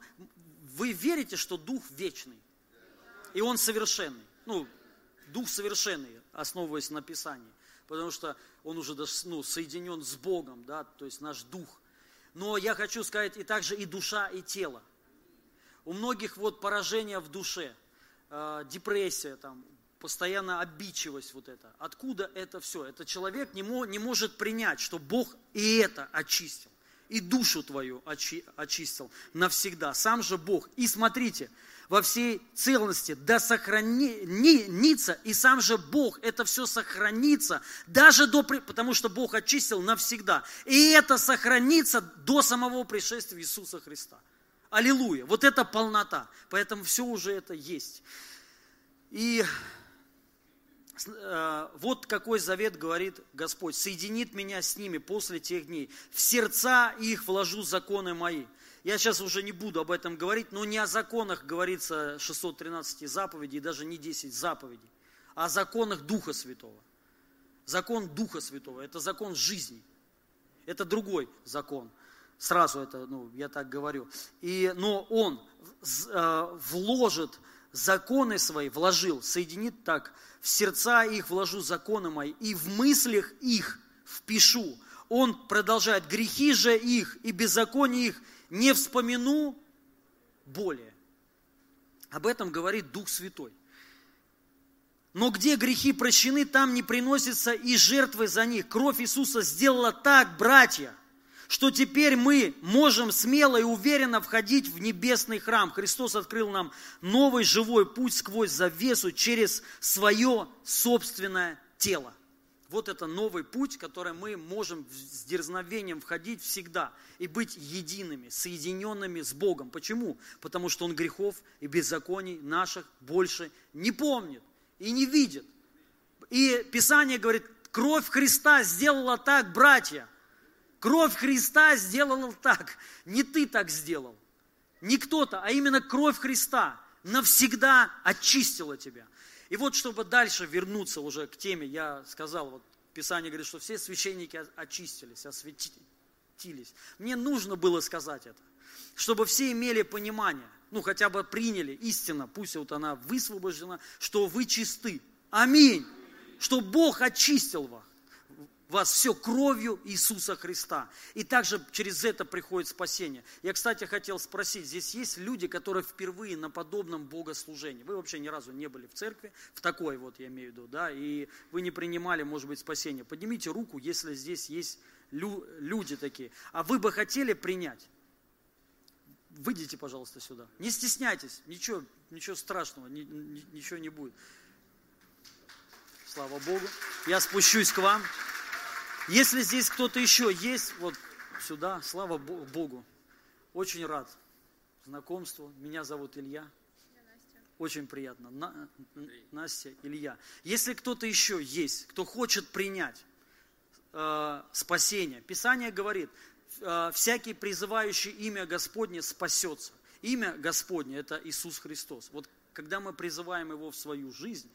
Вы верите, что дух вечный? И он совершенный ну, дух совершенный, основываясь на Писании, потому что он уже ну, соединен с Богом, да, то есть наш дух. Но я хочу сказать, и также и душа, и тело. У многих вот поражение в душе, э, депрессия, там, постоянно обидчивость вот это. Откуда это все? Это человек не, мо, не может принять, что Бог и это очистил, и душу твою очи, очистил навсегда. Сам же Бог. И смотрите, во всей целости, да сохранится, и сам же Бог это все сохранится, даже до, потому что Бог очистил навсегда. И это сохранится до самого пришествия Иисуса Христа. Аллилуйя. Вот это полнота. Поэтому все уже это есть. И э, вот какой завет говорит Господь. Соединит меня с ними после тех дней. В сердца их вложу законы мои. Я сейчас уже не буду об этом говорить, но не о законах говорится 613 заповедей, даже не 10 заповедей, а о законах Духа Святого. Закон Духа Святого – это закон жизни. Это другой закон. Сразу это, ну, я так говорю. И, но Он э, вложит законы свои, вложил, соединит так, в сердца их вложу законы мои, и в мыслях их впишу. Он продолжает, грехи же их и беззаконие их не вспомину более. Об этом говорит Дух Святой. Но где грехи прощены, там не приносится и жертвы за них. Кровь Иисуса сделала так, братья, что теперь мы можем смело и уверенно входить в небесный храм. Христос открыл нам новый живой путь сквозь завесу через свое собственное тело. Вот это новый путь, который мы можем с дерзновением входить всегда и быть едиными, соединенными с Богом. Почему? Потому что Он грехов и беззаконий наших больше не помнит и не видит. И Писание говорит, кровь Христа сделала так, братья. Кровь Христа сделала так. Не ты так сделал. Не кто-то, а именно кровь Христа навсегда очистила тебя. И вот, чтобы дальше вернуться уже к теме, я сказал, вот Писание говорит, что все священники очистились, осветились. Мне нужно было сказать это, чтобы все имели понимание, ну хотя бы приняли истину, пусть вот она высвобождена, что вы чисты. Аминь. Что Бог очистил вас вас все кровью Иисуса Христа. И также через это приходит спасение. Я, кстати, хотел спросить, здесь есть люди, которые впервые на подобном богослужении. Вы вообще ни разу не были в церкви, в такой вот я имею в виду, да, и вы не принимали, может быть, спасение. Поднимите руку, если здесь есть люди такие. А вы бы хотели принять? Выйдите, пожалуйста, сюда. Не стесняйтесь, ничего, ничего страшного, ничего не будет. Слава Богу. Я спущусь к вам. Если здесь кто-то еще есть, вот сюда, слава Богу. Очень рад знакомству. Меня зовут Илья. Очень приятно. На, Настя, Илья. Если кто-то еще есть, кто хочет принять э, спасение, Писание говорит, э, всякий призывающий имя Господне спасется. Имя Господне – это Иисус Христос. Вот когда мы призываем Его в свою жизнь,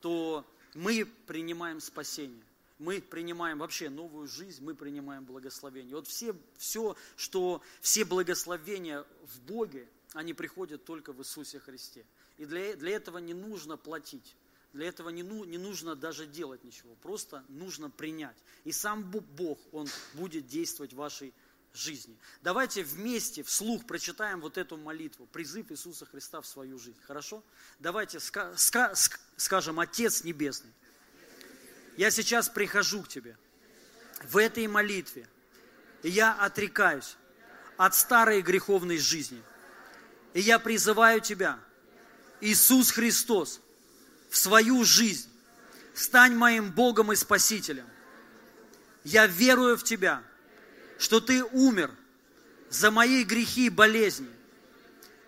то мы принимаем спасение мы принимаем вообще новую жизнь, мы принимаем благословение. Вот все, все, что, все благословения в Боге, они приходят только в Иисусе Христе. И для, для этого не нужно платить. Для этого не, ну, не нужно даже делать ничего. Просто нужно принять. И сам Бог, Он будет действовать в вашей жизни. Давайте вместе, вслух прочитаем вот эту молитву, призыв Иисуса Христа в свою жизнь. Хорошо? Давайте ска- ска- скажем, Отец Небесный, я сейчас прихожу к Тебе в этой молитве, и я отрекаюсь от старой греховной жизни. И я призываю Тебя, Иисус Христос, в свою жизнь. Стань моим Богом и Спасителем. Я верую в Тебя, что Ты умер за мои грехи и болезни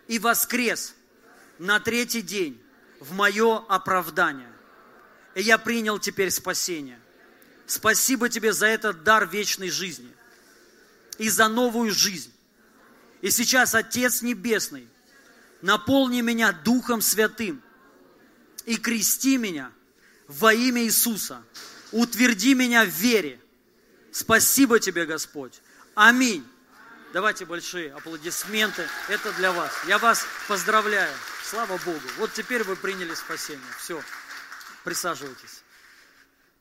и воскрес на третий день в мое оправдание. И я принял теперь спасение. Спасибо тебе за этот дар вечной жизни и за новую жизнь. И сейчас, Отец Небесный, наполни меня Духом Святым и крести меня во имя Иисуса. Утверди меня в вере. Спасибо тебе, Господь. Аминь. Давайте большие аплодисменты. Это для вас. Я вас поздравляю. Слава Богу. Вот теперь вы приняли спасение. Все. Присаживайтесь.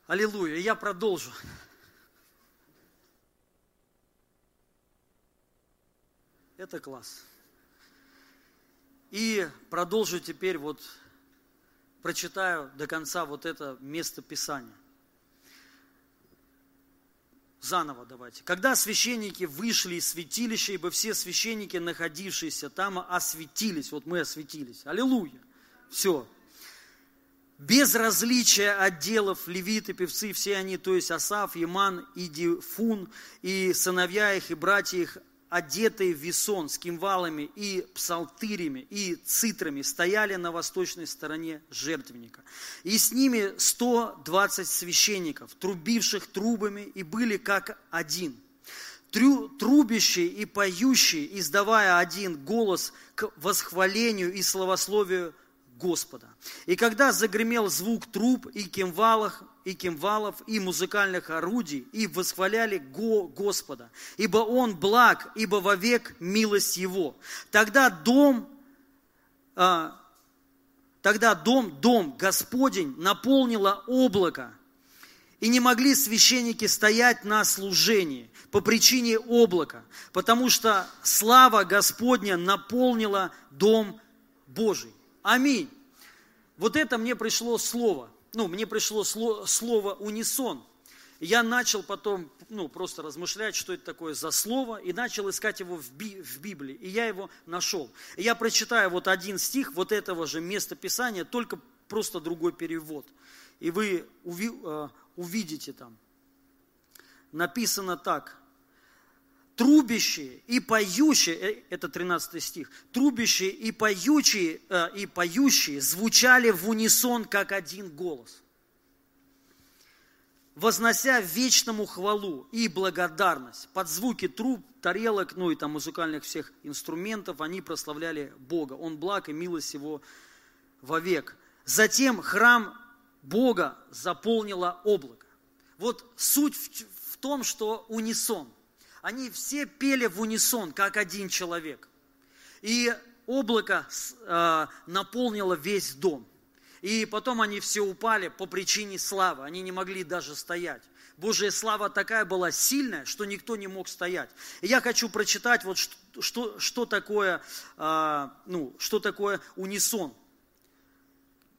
Аллилуйя. Я продолжу. Это класс. И продолжу теперь вот, прочитаю до конца вот это место Писания. Заново давайте. Когда священники вышли из святилища, ибо все священники, находившиеся там, осветились. Вот мы осветились. Аллилуйя. Все, без различия отделов, левиты, певцы, все они, то есть Асав, Иман и Дифун, и сыновья их, и братья их, одетые в весон с кимвалами и псалтырями и цитрами, стояли на восточной стороне жертвенника. И с ними 120 священников, трубивших трубами, и были как один. Трубящие и поющие, издавая один голос к восхвалению и славословию Господа. И когда загремел звук труб и кимвалов, и кимвалов, и музыкальных орудий, и восхваляли Го Господа, ибо Он благ, ибо вовек милость Его. Тогда дом, а, тогда дом, дом Господень наполнило облако, и не могли священники стоять на служении по причине облака, потому что слава Господня наполнила дом Божий. Аминь. Вот это мне пришло слово. Ну, мне пришло слово, унисон. Я начал потом, ну, просто размышлять, что это такое за слово, и начал искать его в, Би, в Библии, и я его нашел. Я прочитаю вот один стих вот этого же места Писания, только просто другой перевод. И вы э, увидите там. Написано так трубящие и поющие, э, это 13 стих, трубящие и поющие, э, и поющие звучали в унисон, как один голос, вознося вечному хвалу и благодарность. Под звуки труб, тарелок, ну и там музыкальных всех инструментов они прославляли Бога. Он благ и милость его вовек. Затем храм Бога заполнило облако. Вот суть в, в том, что унисон – они все пели в унисон, как один человек. И облако э, наполнило весь дом. И потом они все упали по причине славы. Они не могли даже стоять. Божья слава такая была сильная, что никто не мог стоять. И я хочу прочитать, вот что, что, что, такое, э, ну, что такое унисон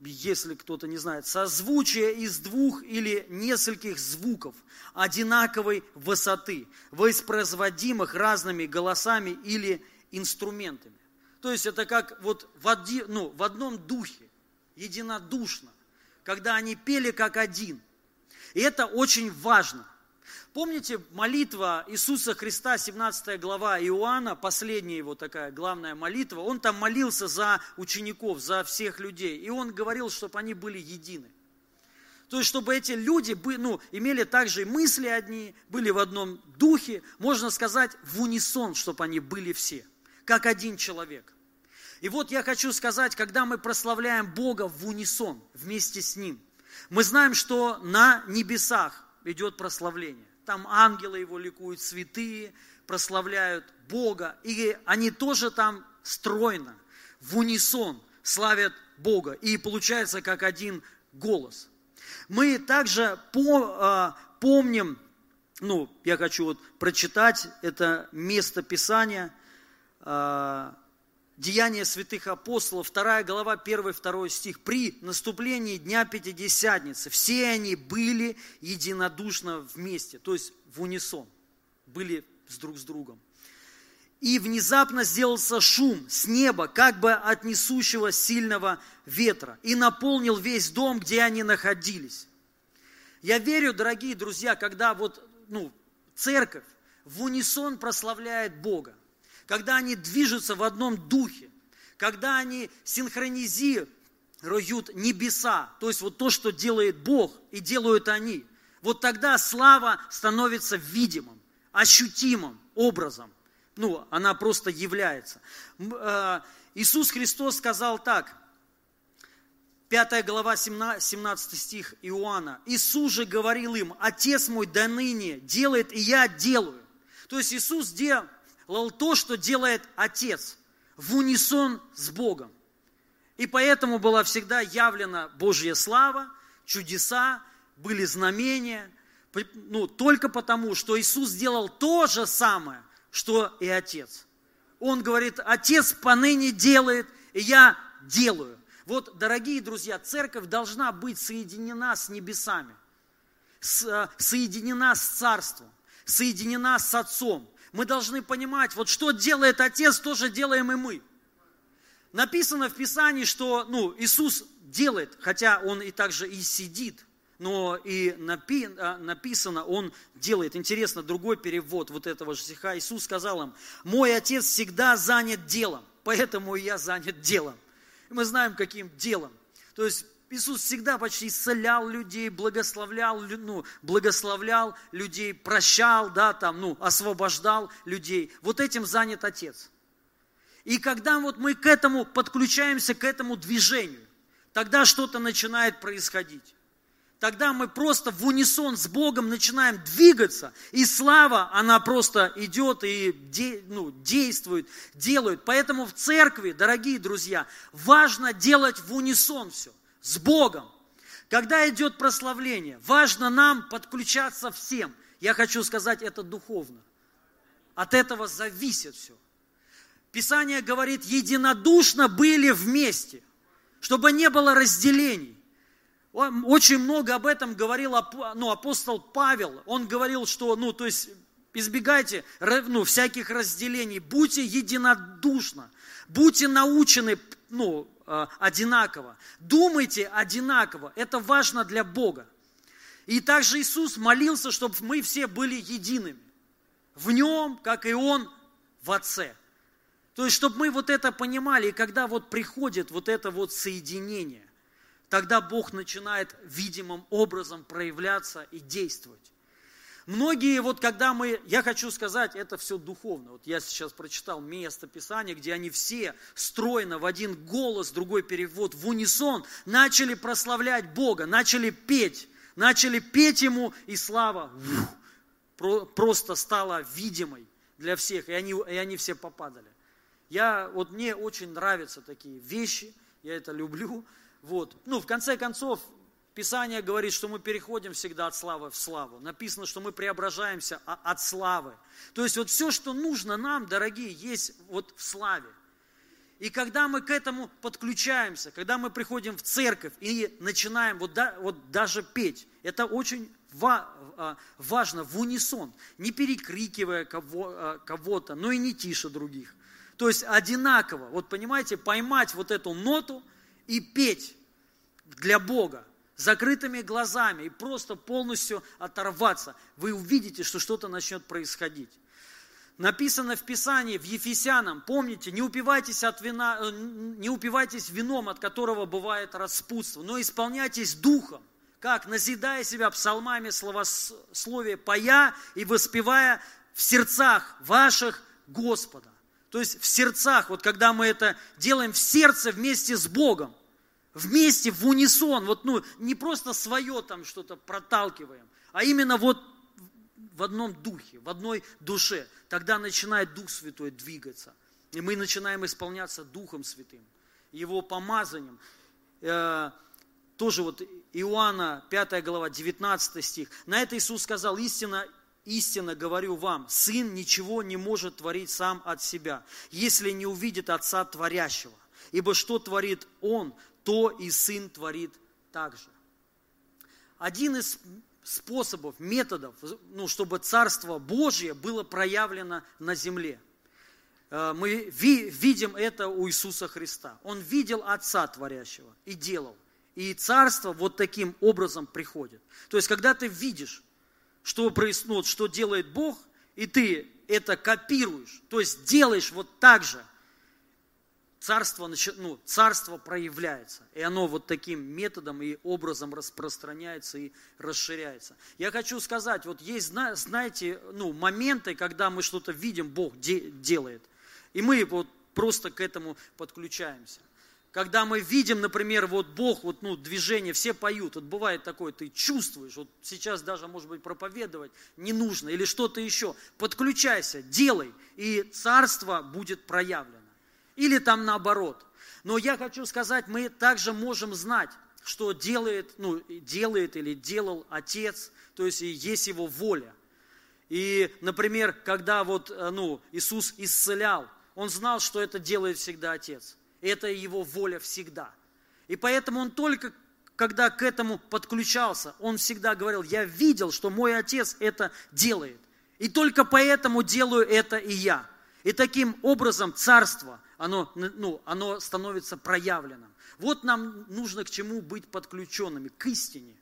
если кто-то не знает, созвучие из двух или нескольких звуков одинаковой высоты, воспроизводимых разными голосами или инструментами. То есть это как вот в, оди, ну, в одном духе, единодушно, когда они пели как один. И это очень важно. Помните молитва Иисуса Христа, 17 глава Иоанна, последняя его такая главная молитва, он там молился за учеников, за всех людей, и он говорил, чтобы они были едины. То есть, чтобы эти люди ну, имели также мысли одни, были в одном духе, можно сказать, в унисон, чтобы они были все, как один человек. И вот я хочу сказать, когда мы прославляем Бога в унисон, вместе с Ним, мы знаем, что на небесах идет прославление там ангелы его ликуют, святые прославляют Бога, и они тоже там стройно, в унисон славят Бога, и получается как один голос. Мы также по, э, помним, ну, я хочу вот прочитать это место Писания, э, Деяния святых апостолов, 2 глава, 1-2 стих. При наступлении Дня Пятидесятницы все они были единодушно вместе, то есть в унисон, были с друг с другом. И внезапно сделался шум с неба, как бы от несущего сильного ветра, и наполнил весь дом, где они находились. Я верю, дорогие друзья, когда вот, ну, церковь в унисон прославляет Бога, когда они движутся в одном духе, когда они синхронизируют небеса, то есть вот то, что делает Бог, и делают они, вот тогда слава становится видимым, ощутимым образом. Ну, она просто является. Э, Иисус Христос сказал так, 5 глава, 17 стих Иоанна. Иисус же говорил им, Отец мой до ныне делает, и я делаю. То есть Иисус делал то, что делает Отец, в унисон с Богом. И поэтому была всегда явлена Божья слава, чудеса, были знамения, ну, только потому, что Иисус сделал то же самое, что и Отец. Он говорит, Отец поныне делает, и я делаю. Вот, дорогие друзья, церковь должна быть соединена с небесами, э, соединена с Царством, соединена с Отцом мы должны понимать, вот что делает Отец, то же делаем и мы. Написано в Писании, что ну, Иисус делает, хотя Он и также и сидит, но и напи, а, написано, он делает. Интересно, другой перевод вот этого же стиха. Иисус сказал им, мой Отец всегда занят делом, поэтому и я занят делом. И мы знаем, каким делом. То есть Иисус всегда почти исцелял людей, благословлял, ну, благословлял людей, прощал, да, там, ну, освобождал людей. Вот этим занят Отец. И когда вот мы к этому подключаемся, к этому движению, тогда что-то начинает происходить. Тогда мы просто в унисон с Богом начинаем двигаться, и слава, она просто идет и де, ну, действует, делает. Поэтому в церкви, дорогие друзья, важно делать в унисон все, с Богом. Когда идет прославление, важно нам подключаться всем. Я хочу сказать, это духовно. От этого зависит все. Писание говорит, единодушно были вместе, чтобы не было разделений. Очень много об этом говорил ну, апостол Павел. Он говорил, что, ну, то есть, избегайте ну, всяких разделений, будьте единодушно, будьте научены ну, одинаково, думайте одинаково. Это важно для Бога. И также Иисус молился, чтобы мы все были едиными. В Нем, как и Он, в Отце. То есть, чтобы мы вот это понимали, и когда вот приходит вот это вот соединение, тогда Бог начинает видимым образом проявляться и действовать. Многие, вот когда мы, я хочу сказать, это все духовно. Вот я сейчас прочитал место Писания, где они все стройно в один голос, другой перевод, в унисон начали прославлять Бога, начали петь, начали петь Ему, и слава просто стала видимой для всех, и они, и они все попадали. Я, вот мне очень нравятся такие вещи, я это люблю. Вот. Ну, в конце концов, Писание говорит, что мы переходим всегда от славы в славу. Написано, что мы преображаемся от славы. То есть вот все, что нужно нам, дорогие, есть вот в славе. И когда мы к этому подключаемся, когда мы приходим в церковь и начинаем вот, да, вот даже петь, это очень а, важно в унисон, не перекрикивая кого, а, кого-то, но и не тише других. То есть одинаково, вот понимаете, поймать вот эту ноту и петь для Бога закрытыми глазами и просто полностью оторваться, вы увидите, что что-то начнет происходить. Написано в Писании, в Ефесянам, помните, не упивайтесь, от вина, э, не упивайтесь вином, от которого бывает распутство, но исполняйтесь духом, как назидая себя псалмами, словословие, поя и воспевая в сердцах ваших Господа. То есть в сердцах, вот когда мы это делаем в сердце вместе с Богом, вместе, в унисон, вот ну, не просто свое там что-то проталкиваем, а именно вот в одном духе, в одной душе, тогда начинает Дух Святой двигаться. И мы начинаем исполняться Духом Святым, Его помазанием. Э, тоже вот Иоанна 5 глава, 19 стих. На это Иисус сказал, истина Истинно говорю вам, сын ничего не может творить сам от себя, если не увидит Отца Творящего. Ибо что творит Он, то и Сын творит также. Один из способов, методов, ну, чтобы Царство Божье было проявлено на земле. Э, мы видим это у Иисуса Христа. Он видел Отца Творящего и делал. И Царство вот таким образом приходит. То есть, когда ты видишь, что происходит, что делает Бог, и ты это копируешь, то есть делаешь вот так же, царство, ну, царство проявляется. И оно вот таким методом и образом распространяется и расширяется. Я хочу сказать, вот есть, знаете, ну, моменты, когда мы что-то видим, Бог де- делает. И мы вот просто к этому подключаемся. Когда мы видим, например, вот Бог, вот, ну, движение, все поют, вот бывает такое, ты чувствуешь, вот сейчас даже, может быть, проповедовать не нужно, или что-то еще. Подключайся, делай, и царство будет проявлено. Или там наоборот. Но я хочу сказать, мы также можем знать, что делает, ну, делает или делал Отец, то есть есть Его воля. И, например, когда вот, э, ну, Иисус исцелял, Он знал, что это делает всегда Отец. Это его воля всегда. И поэтому он только, когда к этому подключался, он всегда говорил, я видел, что мой отец это делает. И только поэтому делаю это и я. И таким образом царство, оно, ну, оно становится проявленным. Вот нам нужно к чему быть подключенными, к истине,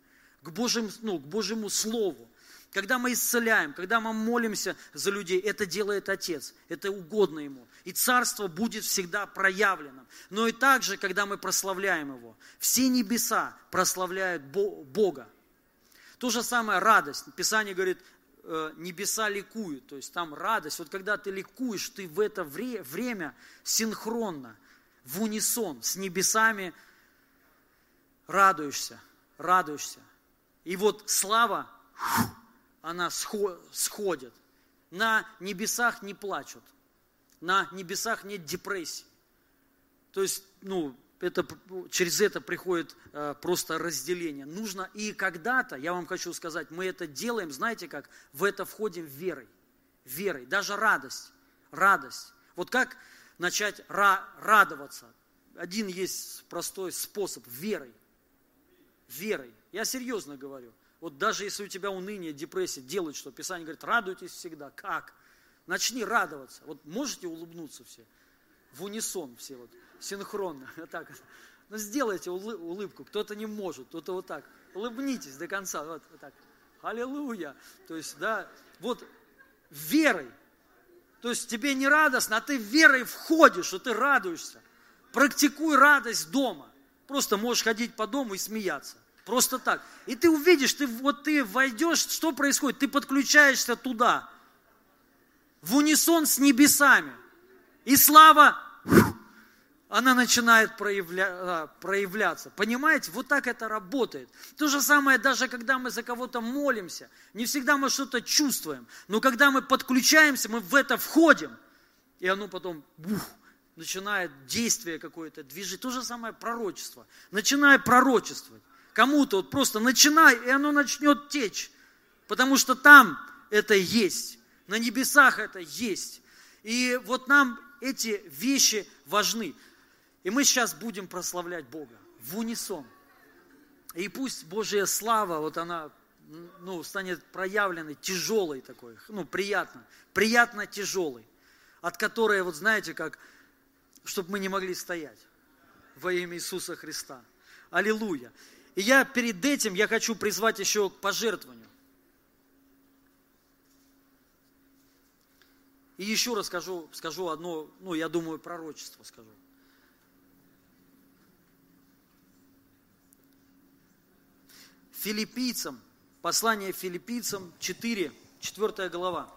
к, Божьим, ну, к Божьему Слову. Когда мы исцеляем, когда мы молимся за людей, это делает Отец, это угодно Ему. И Царство будет всегда проявленным. Но и также, когда мы прославляем Его, все небеса прославляют Бога. То же самое радость. Писание говорит, небеса ликуют, то есть там радость. Вот когда ты ликуешь, ты в это время синхронно, в унисон с небесами радуешься, радуешься. И вот слава, она сходит. На небесах не плачут, на небесах нет депрессии. То есть, ну, это, через это приходит э, просто разделение. Нужно, и когда-то, я вам хочу сказать, мы это делаем, знаете как, в это входим верой. Верой, даже радость, радость. Вот как начать ра- радоваться? Один есть простой способ, верой. Верой. Я серьезно говорю. Вот даже если у тебя уныние, депрессия, делать что? Писание говорит, радуйтесь всегда. Как? Начни радоваться. Вот можете улыбнуться все? В унисон все вот, синхронно. Вот <laughs> так. Ну сделайте улыбку. Кто-то не может, кто-то вот так. Улыбнитесь до конца. Вот, вот так. Аллилуйя. То есть, да, вот верой. То есть тебе не радостно, а ты верой входишь, что ты радуешься. Практикуй радость дома. Просто можешь ходить по дому и смеяться. Просто так. И ты увидишь, ты, вот ты войдешь, что происходит? Ты подключаешься туда, в унисон с небесами. И слава, она начинает проявля, а, проявляться. Понимаете? Вот так это работает. То же самое, даже когда мы за кого-то молимся. Не всегда мы что-то чувствуем. Но когда мы подключаемся, мы в это входим. И оно потом бух, начинает действие какое-то, движение. То же самое пророчество. Начинай пророчествовать кому-то, вот просто начинай, и оно начнет течь. Потому что там это есть, на небесах это есть. И вот нам эти вещи важны. И мы сейчас будем прославлять Бога в унисон. И пусть Божья слава, вот она ну, станет проявленной, тяжелой такой, ну, приятно, приятно тяжелой, от которой, вот знаете, как, чтобы мы не могли стоять во имя Иисуса Христа. Аллилуйя. И я перед этим, я хочу призвать еще к пожертвованию. И еще раз скажу, скажу одно, ну, я думаю, пророчество скажу. Филиппийцам, послание филиппийцам 4, 4 глава,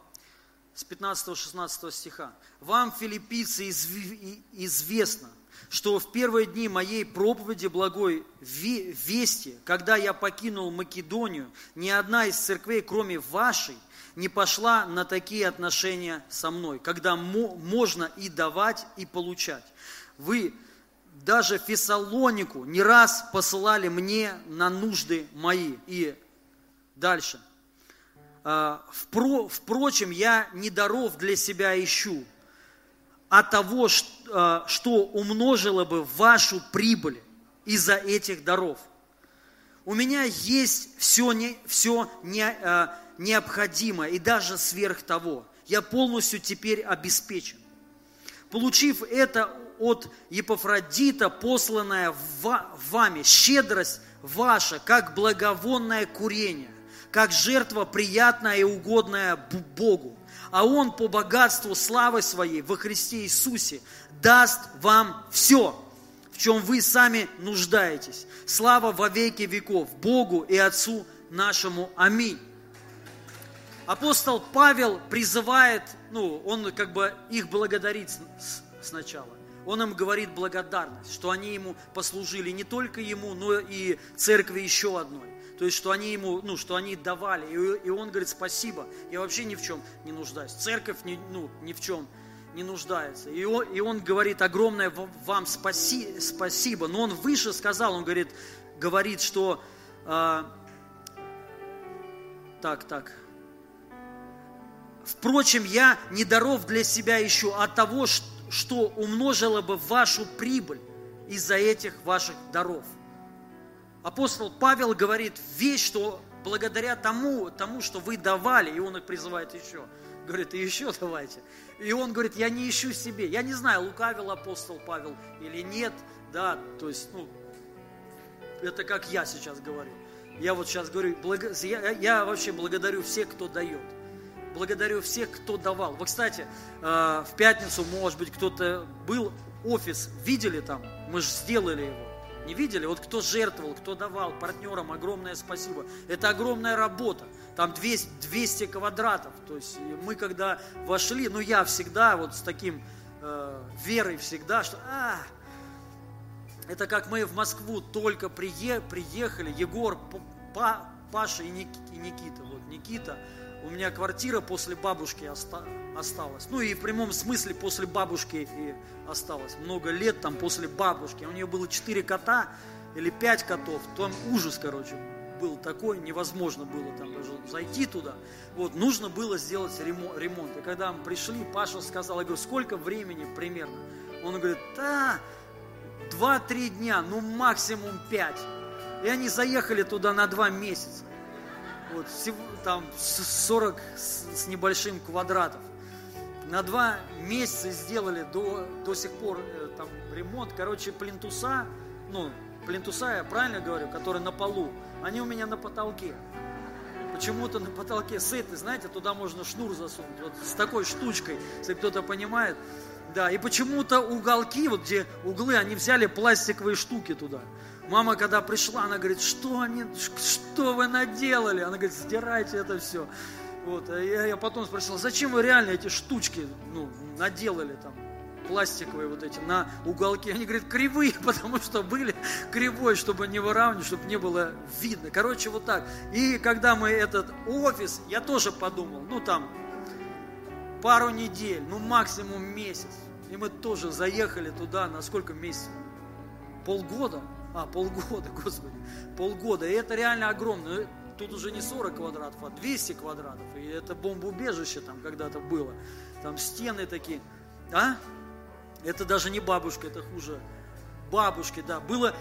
с 15-16 стиха. Вам, филиппийцы, известно – что в первые дни моей проповеди благой вести, когда я покинул Македонию, ни одна из церквей, кроме вашей, не пошла на такие отношения со мной, когда можно и давать, и получать. Вы даже Фессалонику не раз посылали мне на нужды мои. И дальше. А, впрочем, я не даров для себя ищу, а того, что умножило бы вашу прибыль из-за этих даров. У меня есть все, не, все не, а, необходимое и даже сверх того. Я полностью теперь обеспечен. Получив это от Епофродита, посланное вами, щедрость ваша, как благовонное курение, как жертва приятная и угодная Богу а Он по богатству славы Своей во Христе Иисусе даст вам все, в чем вы сами нуждаетесь. Слава во веки веков Богу и Отцу нашему. Аминь. Апостол Павел призывает, ну, он как бы их благодарит сначала. Он им говорит благодарность, что они ему послужили не только ему, но и церкви еще одной. То есть, что они ему, ну, что они давали. И, и он говорит, спасибо, я вообще ни в чем не нуждаюсь. Церковь ни, ну, ни в чем не нуждается. И он, и он говорит, огромное вам спаси, спасибо. Но он выше сказал, он говорит, говорит что... А, так, так. Впрочем, я не даров для себя еще от того, что умножило бы вашу прибыль из-за этих ваших даров апостол Павел говорит вещь, что благодаря тому, тому, что вы давали, и он их призывает еще, говорит, и еще давайте. И он говорит, я не ищу себе. Я не знаю, лукавил апостол Павел или нет, да, то есть, ну, это как я сейчас говорю. Я вот сейчас говорю, благо, я, я вообще благодарю всех, кто дает. Благодарю всех, кто давал. Вы, кстати, э, в пятницу, может быть, кто-то был, офис видели там, мы же сделали его. Не видели? Вот кто жертвовал, кто давал партнерам, огромное спасибо. Это огромная работа. Там 200, 200 квадратов. То есть мы когда вошли, ну я всегда вот с таким э, верой всегда, что а, это как мы в Москву только прие, приехали, Егор, па, Паша и Никита. Вот Никита, у меня квартира после бабушки оста, осталась. Ну и в прямом смысле после бабушки и осталось. Много лет там после бабушки. У нее было четыре кота или пять котов. Там ужас, короче, был такой, невозможно было там даже зайти туда. Вот, нужно было сделать ремонт. И когда мы пришли, Паша сказал, я говорю, сколько времени примерно? Он говорит, да, два-три дня, ну максимум пять. И они заехали туда на два месяца. Вот, там 40 с, с небольшим квадратов. На два месяца сделали до, до сих пор э, там ремонт. Короче, плинтуса, ну, плинтуса, я правильно говорю, которые на полу, они у меня на потолке. Почему-то на потолке сеты, знаете, туда можно шнур засунуть. Вот с такой штучкой, если кто-то понимает. Да, и почему-то уголки, вот где углы, они взяли пластиковые штуки туда. Мама, когда пришла, она говорит, что они, что вы наделали? Она говорит, сдирайте это все. Вот, а я, я потом спросил, зачем вы реально эти штучки ну, наделали там, пластиковые вот эти, на уголки? Они говорят, кривые, <laughs> потому что были кривой, чтобы не выравнивать, чтобы не было видно. Короче, вот так. И когда мы этот офис, я тоже подумал, ну там, пару недель, ну максимум месяц. И мы тоже заехали туда, на сколько месяцев? Полгода? А, полгода, <laughs> Господи, полгода. И это реально огромно. Тут уже не 40 квадратов, а 200 квадратов. И это бомбоубежище там когда-то было. Там стены такие. А? Это даже не бабушка, это хуже. Бабушки, да. Было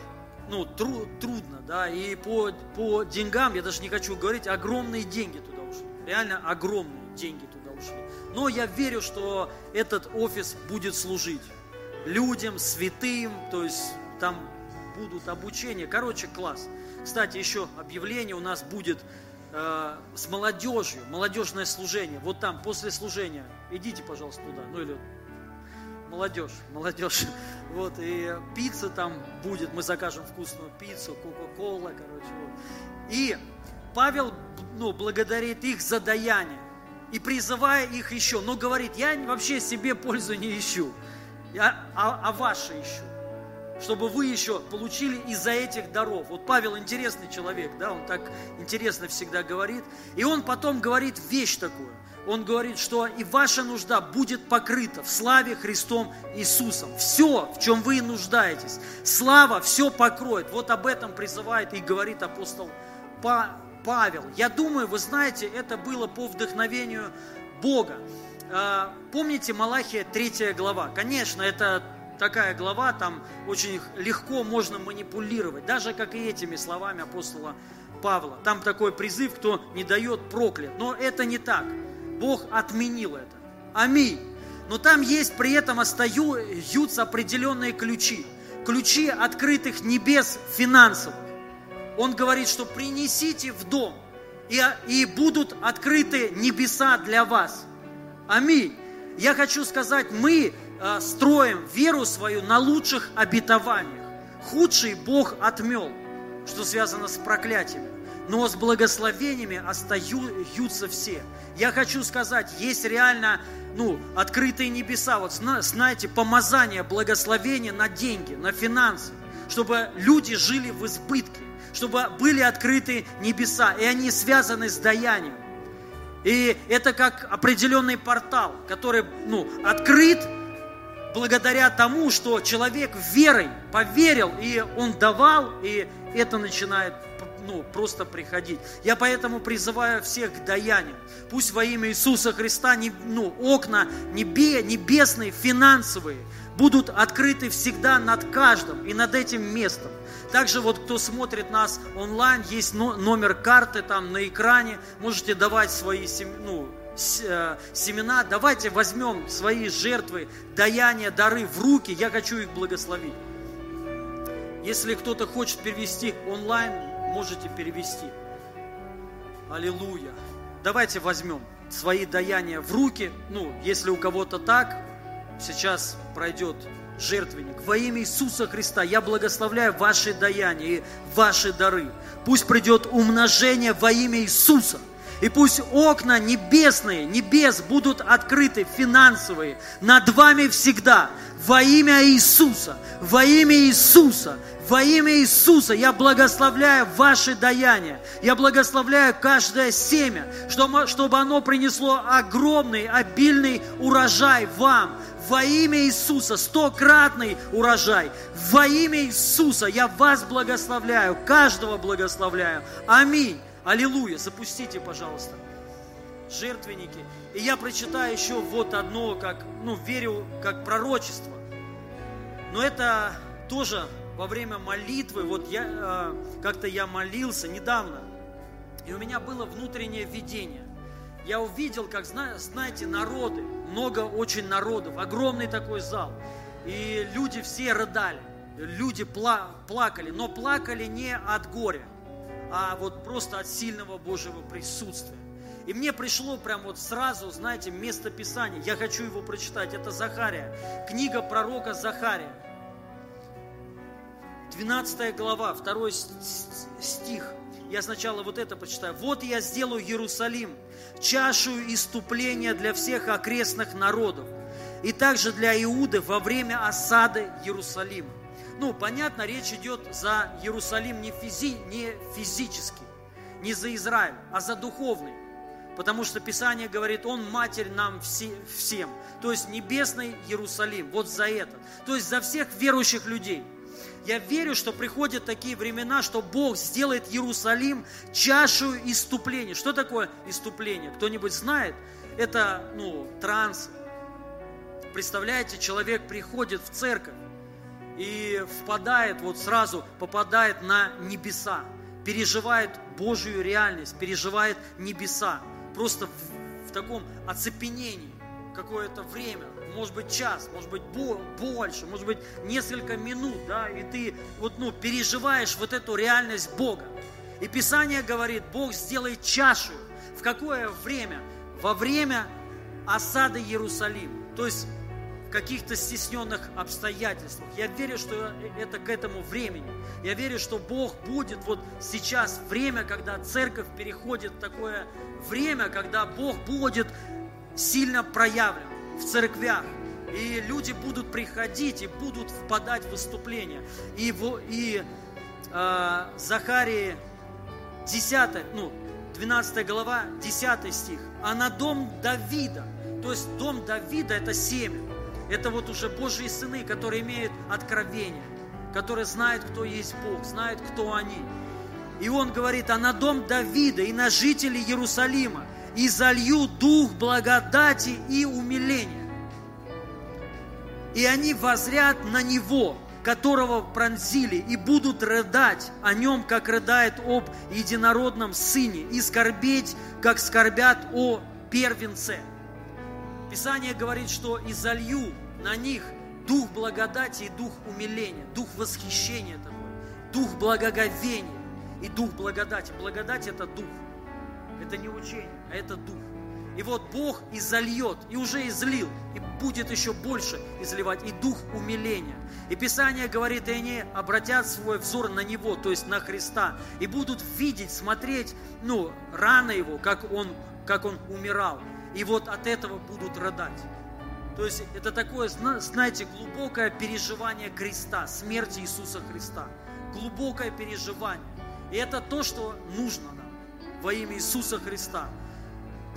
ну, тру, трудно, да, и по, по деньгам, я даже не хочу говорить, огромные деньги туда ушли, реально огромные деньги туда ушли. Но я верю, что этот офис будет служить людям, святым, то есть там будут обучения. Короче, класс. Кстати, еще объявление у нас будет э, с молодежью, молодежное служение. Вот там, после служения, идите, пожалуйста, туда. Ну или молодежь, молодежь. <laughs> Вот, и пицца там будет, мы закажем вкусную пиццу, кока-кола, короче. Вот. И Павел, ну, благодарит их за даяние и призывая их еще, но говорит, я вообще себе пользу не ищу, я, а, а ваше ищу чтобы вы еще получили из-за этих даров. Вот Павел интересный человек, да, он так интересно всегда говорит. И он потом говорит вещь такую. Он говорит, что и ваша нужда будет покрыта в славе Христом Иисусом. Все, в чем вы нуждаетесь. Слава все покроет. Вот об этом призывает и говорит апостол Павел. Я думаю, вы знаете, это было по вдохновению Бога. А, помните Малахия 3 глава? Конечно, это такая глава, там очень легко можно манипулировать, даже как и этими словами апостола Павла. Там такой призыв, кто не дает проклят. Но это не так. Бог отменил это. Аминь. Но там есть при этом остаются определенные ключи. Ключи открытых небес финансовых. Он говорит, что принесите в дом, и, и будут открыты небеса для вас. Аминь. Я хочу сказать, мы Э, строим веру свою на лучших обетованиях. Худший Бог отмел, что связано с проклятиями. Но с благословениями остаются все. Я хочу сказать, есть реально ну, открытые небеса. Вот знаете, помазание, благословение на деньги, на финансы, чтобы люди жили в избытке, чтобы были открыты небеса, и они связаны с даянием. И это как определенный портал, который ну, открыт, благодаря тому, что человек верой поверил, и он давал, и это начинает ну, просто приходить. Я поэтому призываю всех к даянию. Пусть во имя Иисуса Христа не, ну, окна небе, небесные, финансовые будут открыты всегда над каждым и над этим местом. Также вот кто смотрит нас онлайн, есть номер карты там на экране, можете давать свои ну, семена, давайте возьмем свои жертвы, даяния, дары в руки, я хочу их благословить. Если кто-то хочет перевести онлайн, можете перевести. Аллилуйя. Давайте возьмем свои даяния в руки. Ну, если у кого-то так, сейчас пройдет жертвенник. Во имя Иисуса Христа я благословляю ваши даяния и ваши дары. Пусть придет умножение во имя Иисуса. И пусть окна небесные, небес будут открыты, финансовые, над вами всегда. Во имя Иисуса, во имя Иисуса, во имя Иисуса я благословляю ваши даяния. Я благословляю каждое семя, чтобы оно принесло огромный, обильный урожай вам, во имя Иисуса, стократный урожай. Во имя Иисуса я вас благословляю, каждого благословляю. Аминь. Аллилуйя. Запустите, пожалуйста, жертвенники. И я прочитаю еще вот одно, как, ну, верю, как пророчество. Но это тоже во время молитвы, вот я, э, как-то я молился недавно, и у меня было внутреннее видение. Я увидел, как, знаете, народы, много очень народов, огромный такой зал. И люди все рыдали, люди пла плакали, но плакали не от горя, а вот просто от сильного Божьего присутствия. И мне пришло прям вот сразу, знаете, место Писания. Я хочу его прочитать. Это Захария. Книга пророка Захария. 12 глава, 2 стих. Я сначала вот это почитаю. «Вот я сделаю Иерусалим чашу иступления для всех окрестных народов, и также для Иуды во время осады Иерусалима. Ну, понятно, речь идет за Иерусалим не, физи, не физически, не за Израиль, а за духовный. Потому что Писание говорит, Он матерь нам все, всем. То есть небесный Иерусалим, вот за это. То есть за всех верующих людей. Я верю, что приходят такие времена, что Бог сделает Иерусалим чашу иступления. Что такое иступление? Кто-нибудь знает? Это, ну, транс. Представляете, человек приходит в церковь и впадает, вот сразу попадает на небеса, переживает Божью реальность, переживает небеса. Просто в, в таком оцепенении какое-то время, может быть час, может быть больше, может быть несколько минут, да, и ты вот, ну, переживаешь вот эту реальность Бога. И Писание говорит, Бог сделает чашу. В какое время? Во время осады Иерусалима. То есть каких-то стесненных обстоятельствах. Я верю, что это к этому времени. Я верю, что Бог будет вот сейчас время, когда церковь переходит в такое время, когда Бог будет сильно проявлен в церквях. И люди будут приходить и будут впадать в выступление. И, в, и э, Захарии 10, ну, 12 глава, 10 стих. А на дом Давида, то есть дом Давида это семя. Это вот уже Божьи сыны, которые имеют откровение, которые знают, кто есть Бог, знают, кто они. И он говорит, а на дом Давида и на жителей Иерусалима и залью дух благодати и умиления. И они возрят на него, которого пронзили, и будут рыдать о нем, как рыдает об единородном сыне, и скорбеть, как скорбят о первенце. Писание говорит, что и залью на них дух благодати и дух умиления, дух восхищения такой, дух благоговения и дух благодати. Благодать – это дух, это не учение, а это дух. И вот Бог и зальет, и уже излил, и будет еще больше изливать, и дух умиления. И Писание говорит, и они обратят свой взор на Него, то есть на Христа, и будут видеть, смотреть, ну, рано Его, как Он, как он умирал. И вот от этого будут рыдать. То есть это такое, знаете, глубокое переживание креста, смерти Иисуса Христа. Глубокое переживание. И это то, что нужно нам во имя Иисуса Христа.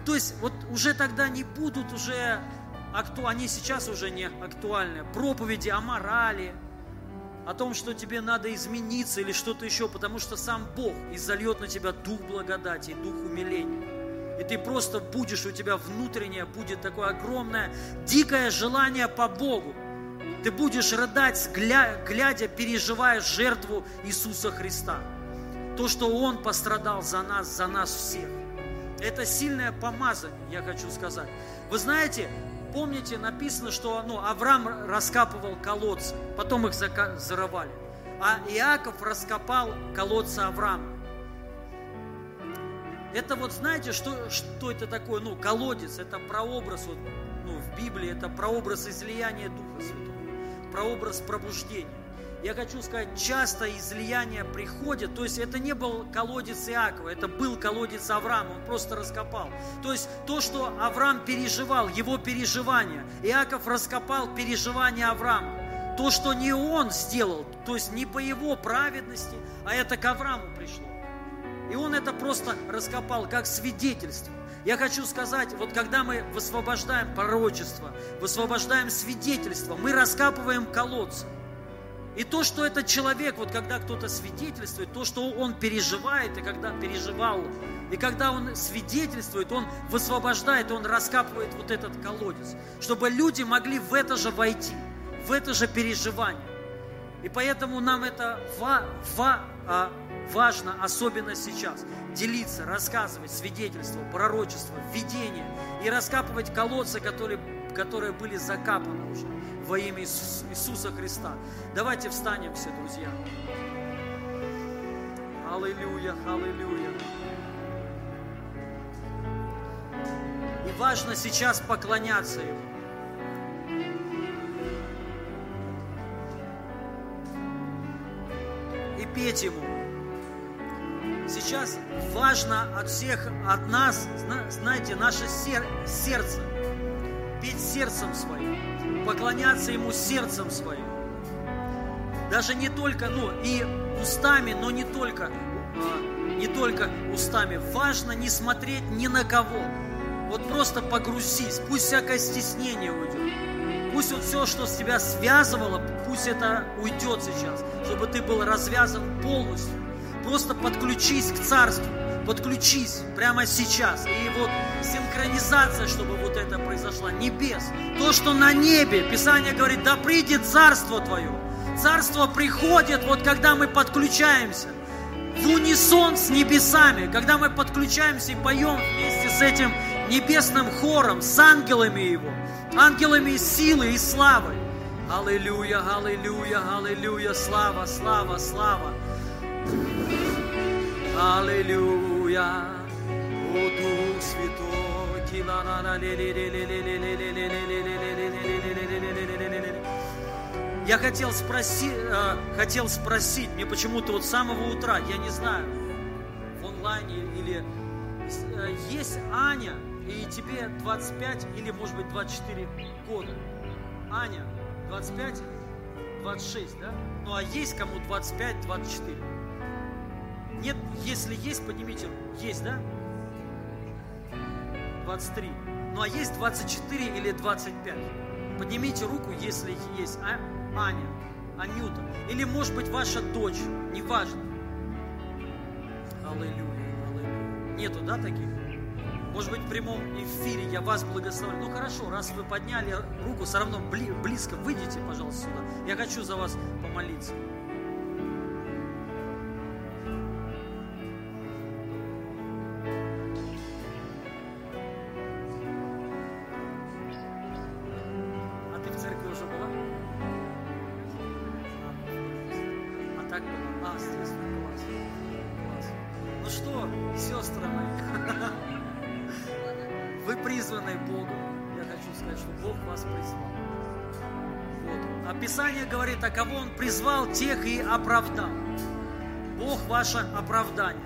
То есть вот уже тогда не будут уже акту... они сейчас уже не актуальны. Проповеди о морали, о том, что тебе надо измениться или что-то еще, потому что сам Бог изольет на тебя дух благодати дух умиления. И ты просто будешь, у тебя внутреннее будет такое огромное, дикое желание по Богу. Ты будешь рыдать, глядя, переживая жертву Иисуса Христа. То, что Он пострадал за нас, за нас всех. Это сильное помазание, я хочу сказать. Вы знаете, помните, написано, что ну, Авраам раскапывал колодцы, потом их зарывали. А Иаков раскопал колодцы Авраама. Это вот знаете, что, что это такое? Ну, колодец, это прообраз, вот, ну, в Библии это прообраз излияния Духа Святого, прообраз пробуждения. Я хочу сказать, часто излияния приходят, то есть это не был колодец Иакова, это был колодец Авраама, он просто раскопал. То есть то, что Авраам переживал, его переживания, Иаков раскопал переживания Авраама. То, что не он сделал, то есть не по его праведности, а это к Аврааму пришло. И он это просто раскопал как свидетельство. Я хочу сказать, вот когда мы высвобождаем пророчество, высвобождаем свидетельство, мы раскапываем колодцы. И то, что этот человек, вот когда кто-то свидетельствует, то, что он переживает, и когда переживал, и когда он свидетельствует, он высвобождает, он раскапывает вот этот колодец, чтобы люди могли в это же войти, в это же переживание. И поэтому нам это ва, ва, а, важно, особенно сейчас, делиться, рассказывать свидетельство, пророчество, видение и раскапывать колодцы, которые, которые были закапаны уже во имя Иисуса Христа. Давайте встанем все, друзья. Аллилуйя, аллилуйя. И важно сейчас поклоняться Ему. И петь Ему. Сейчас важно от всех, от нас, знаете, наше сердце, петь сердцем своим, поклоняться Ему сердцем своим. Даже не только, ну, и устами, но не только, а, не только устами. Важно не смотреть ни на кого. Вот просто погрузись, пусть всякое стеснение уйдет. Пусть вот все, что с тебя связывало, пусть это уйдет сейчас, чтобы ты был развязан полностью. Просто подключись к Царству, подключись прямо сейчас. И вот синхронизация, чтобы вот это произошла, небес. То, что на небе, Писание говорит, да придет Царство Твое. Царство приходит, вот когда мы подключаемся в унисон с небесами, когда мы подключаемся и поем вместе с этим небесным хором, с ангелами Его, ангелами силы и славы. Аллилуйя, аллилуйя, аллилуйя, слава, слава, слава. Аллилуйя, о Дух Святой. Я хотел спросить, хотел спросить, мне почему-то вот с самого утра, я не знаю, в онлайне или есть Аня, и тебе 25 или может быть 24 года. Аня, 25, 26, да? Ну а есть кому 25, 24? Нет, если есть, поднимите руку. Есть, да? 23. Ну а есть 24 или 25? Поднимите руку, если есть. А, Аня, Анюта. Или может быть ваша дочь, неважно. Аллилуйя, аллилуйя. Нету, да, таких? Может быть, в прямом эфире я вас благословлю. Ну хорошо, раз вы подняли руку, все равно близко выйдите, пожалуйста, сюда. Я хочу за вас помолиться. Оправдал. Бог ваше оправдание.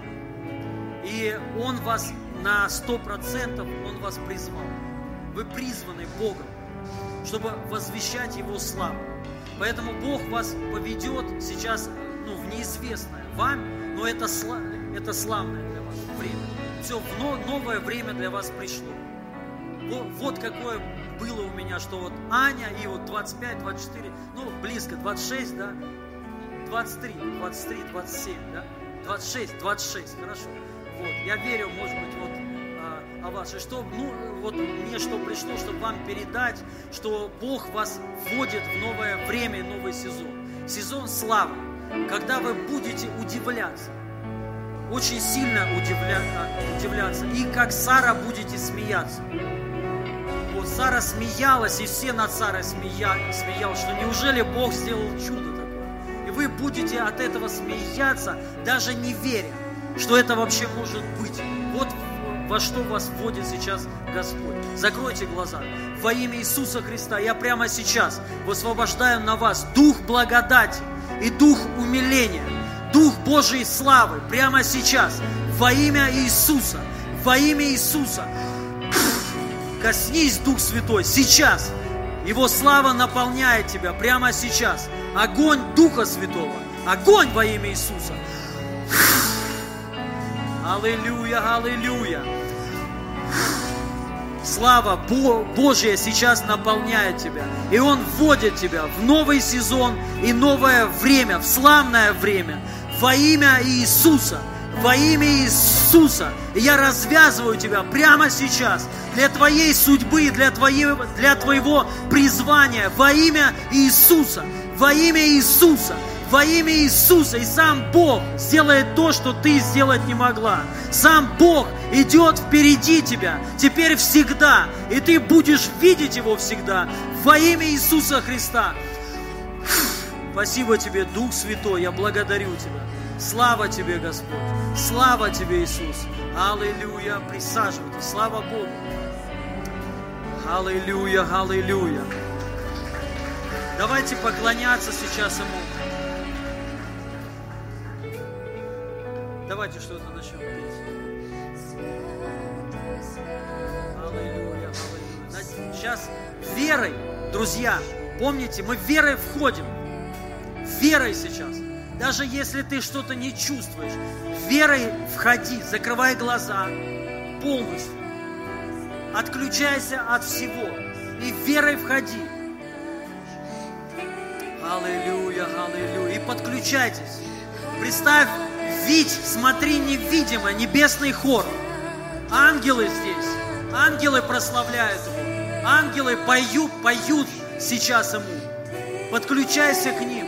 И Он вас на сто процентов, Он вас призвал. Вы призваны Богом, чтобы возвещать Его славу. Поэтому Бог вас поведет сейчас ну, в неизвестное вам, но это, слав, это славное для вас время. Все, новое время для вас пришло. Вот какое было у меня, что вот Аня и вот 25, 24, ну, близко, 26, да, 23, 23, 27, да, 26, 26, хорошо. Вот, я верю, может быть, вот а, о вас. И что, ну, вот мне что пришло, чтобы вам передать, что Бог вас вводит в новое время, новый сезон. Сезон славы, когда вы будете удивляться, очень сильно удивля... удивляться, и как Сара будете смеяться. Сара смеялась, и все над Сарой смеялись, смеял, что неужели Бог сделал чудо будете от этого смеяться, даже не веря. что это вообще может быть. Вот во что вас вводит сейчас Господь. Закройте глаза. Во имя Иисуса Христа я прямо сейчас высвобождаю на вас дух благодати и дух умиления, дух Божьей славы прямо сейчас. Во имя Иисуса, во имя Иисуса. Коснись, Дух Святой, сейчас. Его слава наполняет тебя прямо сейчас. Огонь Духа Святого. Огонь во имя Иисуса. Аллилуйя, аллилуйя. Слава Божья сейчас наполняет тебя. И Он вводит тебя в новый сезон и новое время, в славное время. Во имя Иисуса. Во имя Иисуса. Я развязываю тебя прямо сейчас для твоей судьбы, для твоего, для твоего призвания. Во имя Иисуса. Во имя Иисуса во имя Иисуса. И сам Бог сделает то, что ты сделать не могла. Сам Бог идет впереди тебя, теперь всегда. И ты будешь видеть Его всегда. Во имя Иисуса Христа. Спасибо тебе, Дух Святой, я благодарю тебя. Слава тебе, Господь. Слава тебе, Иисус. Аллилуйя. Присаживайтесь. Слава Богу. Аллилуйя, аллилуйя. Давайте поклоняться сейчас Ему. Давайте что-то начнем петь. Аллилуйя, аллилуйя. Сейчас верой, друзья, помните, мы верой входим. Верой сейчас. Даже если ты что-то не чувствуешь, верой входи, закрывай глаза полностью. Отключайся от всего и верой входи. Аллилуйя, аллилуйя. И подключайтесь. Представь, видь, смотри невидимо, небесный хор. Ангелы здесь, ангелы прославляют Его, ангелы поют, поют сейчас Ему. Подключайся к ним.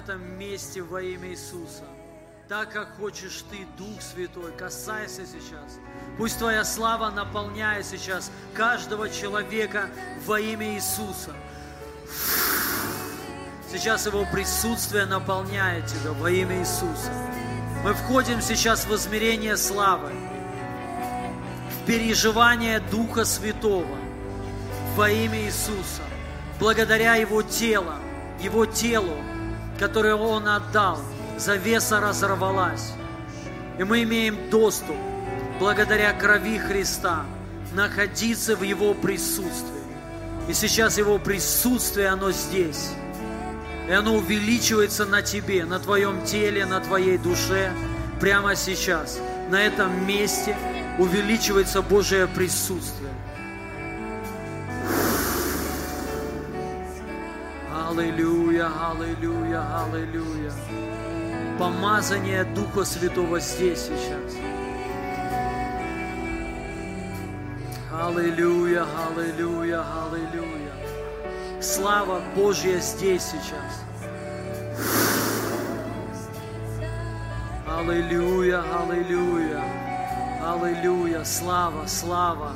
Этом месте во имя Иисуса. Так, как хочешь ты, Дух Святой, касайся сейчас. Пусть Твоя слава наполняет сейчас каждого человека во имя Иисуса. Сейчас Его присутствие наполняет тебя во имя Иисуса. Мы входим сейчас в измерение славы, в переживание Духа Святого во имя Иисуса, благодаря Его телу, Его телу, которое Он отдал, завеса разорвалась. И мы имеем доступ, благодаря крови Христа, находиться в Его присутствии. И сейчас Его присутствие, оно здесь. И оно увеличивается на тебе, на твоем теле, на твоей душе, прямо сейчас. На этом месте увеличивается Божье присутствие. Аллилуйя, аллилуйя, аллилуйя. Помазание Духа Святого здесь сейчас. Аллилуйя, аллилуйя, аллилуйя. Слава Божья здесь сейчас. Аллилуйя, аллилуйя, аллилуйя. Слава, слава.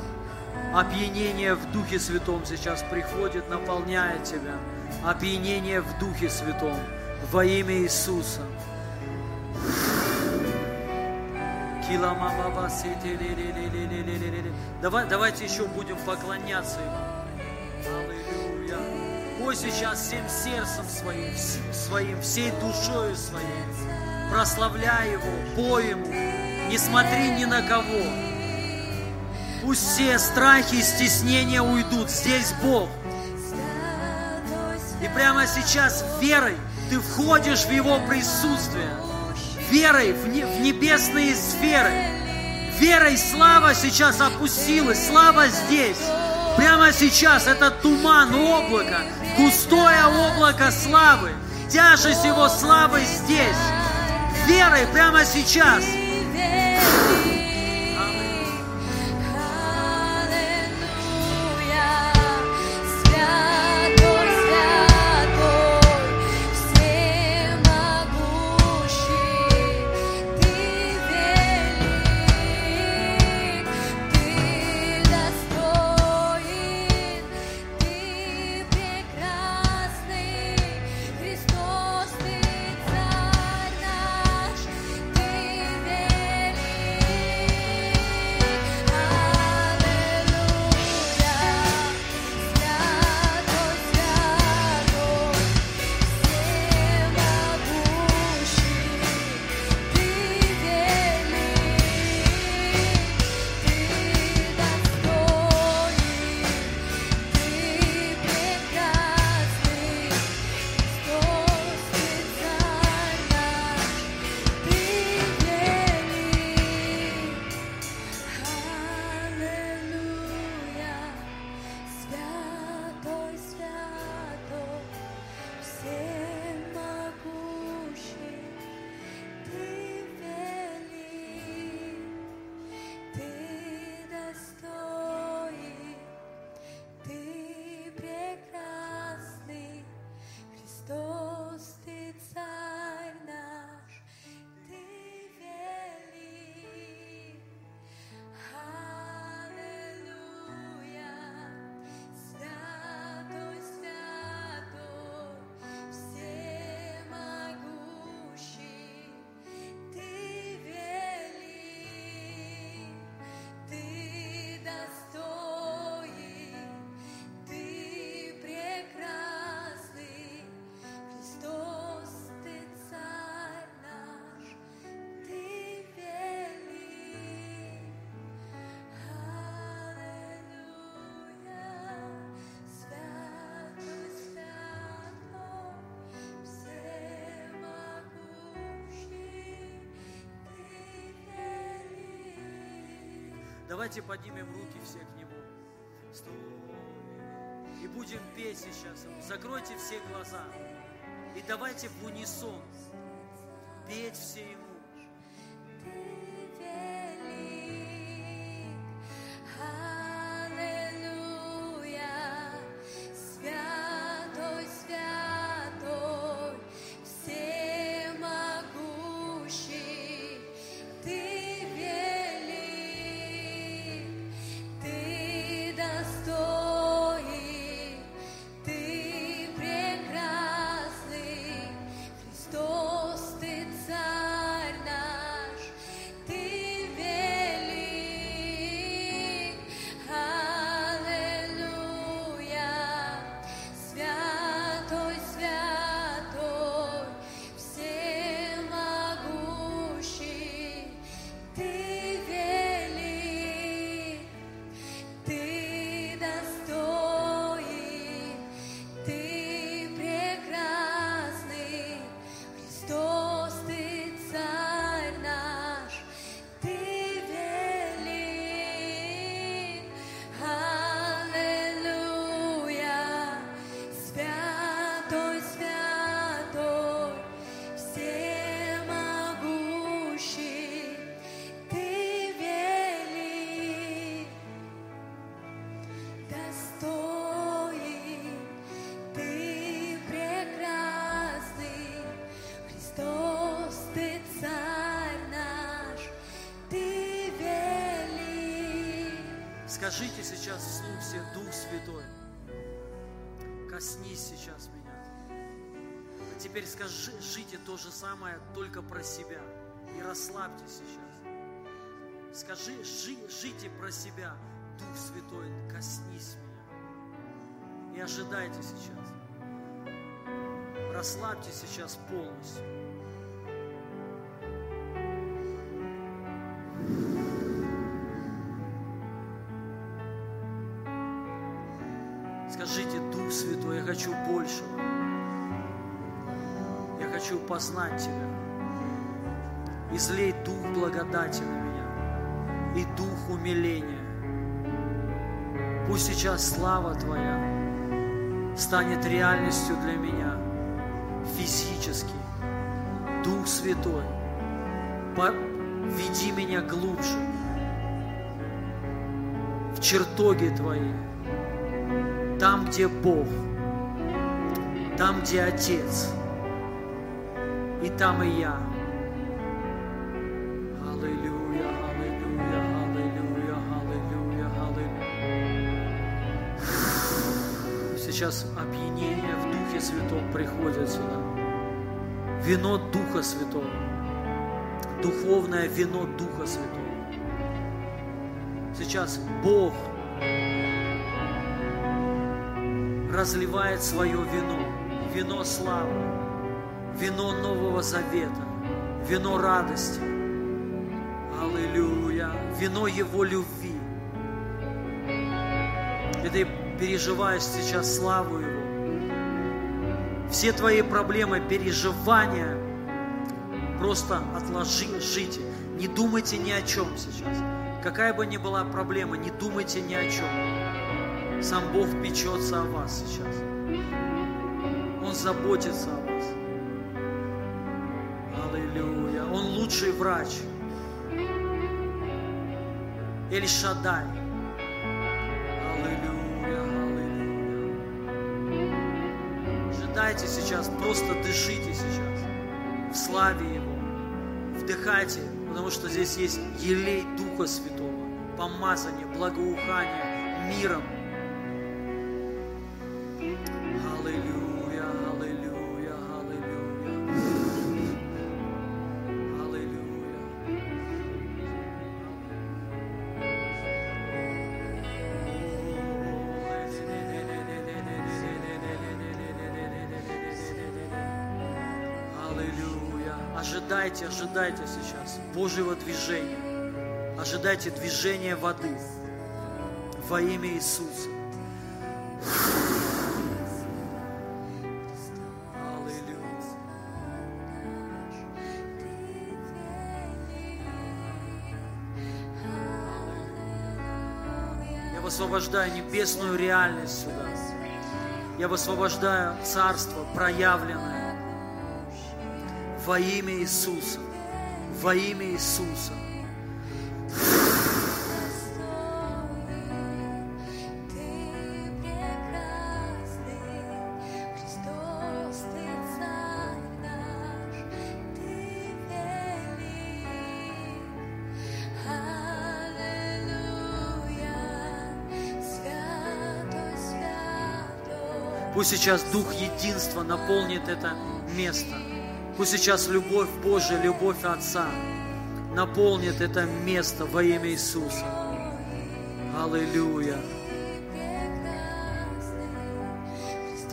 Опьянение в Духе Святом сейчас приходит, наполняет тебя. Опьянение в Духе Святом во имя Иисуса. Давай, давайте еще будем поклоняться Ему. Аллилуйя. Пусть сейчас всем сердцем своим, своим, всей душою своей. Прославляй Его, пой Ему, не смотри ни на кого. Пусть все страхи и стеснения уйдут. Здесь Бог. Прямо сейчас верой ты входишь в Его присутствие. Верой в, не, в небесные сферы. Верой слава сейчас опустилась. Слава здесь. Прямо сейчас это туман, облако, густое облако славы. Тяжесть Его славы здесь. Верой прямо сейчас. Давайте поднимем руки все к Нему. И будем петь сейчас. Закройте все глаза. И давайте в унисон петь все Ему. Скажите сейчас вслух все, Дух Святой, коснись сейчас меня. А теперь скажите то же самое, только про себя. И расслабьтесь сейчас. Скажи, жи, жите про себя. Дух Святой, коснись меня. И ожидайте сейчас. Расслабьтесь сейчас полностью. Хочу большего. Я хочу познать Тебя. Излей Дух благодати на меня и Дух умиления. Пусть сейчас слава Твоя станет реальностью для меня физически. Дух Святой, веди меня глубже в чертоги Твои, там, где Бог, там, где Отец, и там и я. Аллилуйя, аллилуйя, аллилуйя, аллилуйя, аллилуйя. Сейчас опьянение в Духе Святом приходит сюда. Вино Духа Святого. Духовное вино Духа Святого. Сейчас Бог разливает свое вино, вино славы, вино Нового Завета, вино радости. Аллилуйя, вино Его любви. И ты переживаешь сейчас славу Его. Все твои проблемы, переживания, просто отложи, жите. Не думайте ни о чем сейчас. Какая бы ни была проблема, не думайте ни о чем. Сам Бог печется о вас сейчас. Заботится о вас. Аллилуйя. Он лучший врач. Эль Шадай. Аллилуйя, аллилуйя. Ожидайте сейчас, просто дышите сейчас в славе Его. Вдыхайте, потому что здесь есть елей Духа Святого, помазание, благоухание миром, ожидайте, сейчас Божьего движения. Ожидайте движения воды во имя Иисуса. Я высвобождаю небесную реальность сюда. Я высвобождаю царство проявленное во имя Иисуса. Во имя Иисуса. Пусть сейчас Дух Единства наполнит это место. Пусть сейчас любовь Божия, любовь Отца наполнит это место во имя Иисуса. Аллилуйя.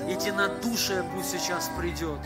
Единодушие пусть сейчас придет.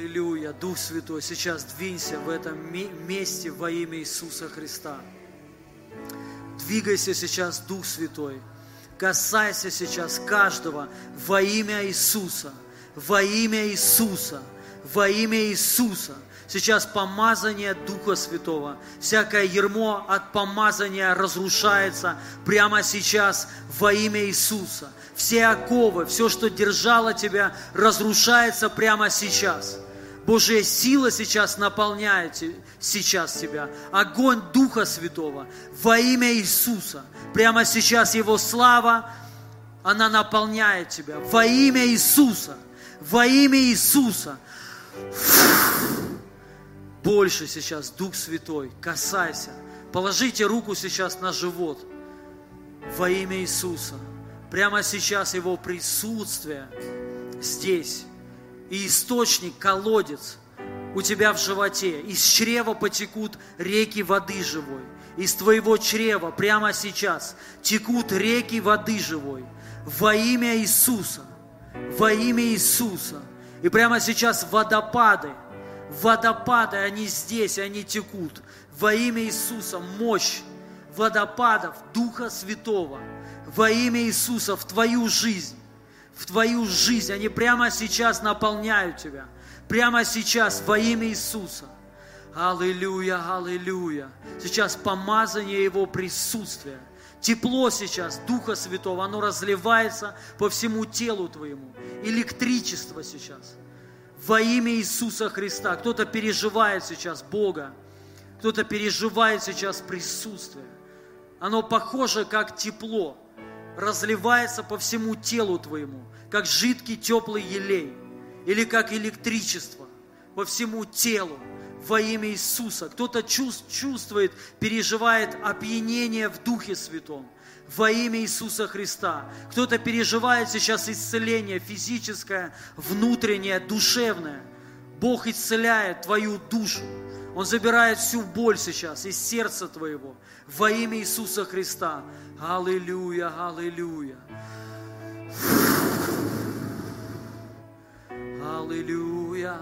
Аллилуйя, Дух Святой, сейчас двинься в этом месте во имя Иисуса Христа. Двигайся сейчас, Дух Святой. Касайся сейчас каждого во имя Иисуса, во имя Иисуса, во имя Иисуса. Сейчас помазание Духа Святого, всякое ермо от помазания разрушается прямо сейчас во имя Иисуса. Все оковы, все, что держало тебя, разрушается прямо сейчас. Божья сила сейчас наполняет сейчас тебя. Огонь Духа Святого во имя Иисуса. Прямо сейчас Его слава, она наполняет тебя. Во имя Иисуса. Во имя Иисуса. Больше сейчас, Дух Святой, касайся. Положите руку сейчас на живот. Во имя Иисуса. Прямо сейчас Его присутствие здесь. И источник, колодец у тебя в животе. Из чрева потекут реки воды живой. Из твоего чрева прямо сейчас текут реки воды живой. Во имя Иисуса. Во имя Иисуса. И прямо сейчас водопады, водопады, они здесь, они текут. Во имя Иисуса мощь водопадов Духа Святого. Во имя Иисуса в твою жизнь. В твою жизнь. Они прямо сейчас наполняют тебя прямо сейчас во имя Иисуса. Аллилуйя, аллилуйя. Сейчас помазание Его присутствия. Тепло сейчас Духа Святого, оно разливается по всему телу твоему. Электричество сейчас. Во имя Иисуса Христа. Кто-то переживает сейчас Бога. Кто-то переживает сейчас присутствие. Оно похоже, как тепло. Разливается по всему телу твоему, как жидкий теплый елей или как электричество по всему телу во имя Иисуса. Кто-то чувствует, переживает опьянение в Духе Святом во имя Иисуса Христа. Кто-то переживает сейчас исцеление физическое, внутреннее, душевное. Бог исцеляет твою душу. Он забирает всю боль сейчас из сердца твоего во имя Иисуса Христа. Аллилуйя, аллилуйя. Аллилуйя.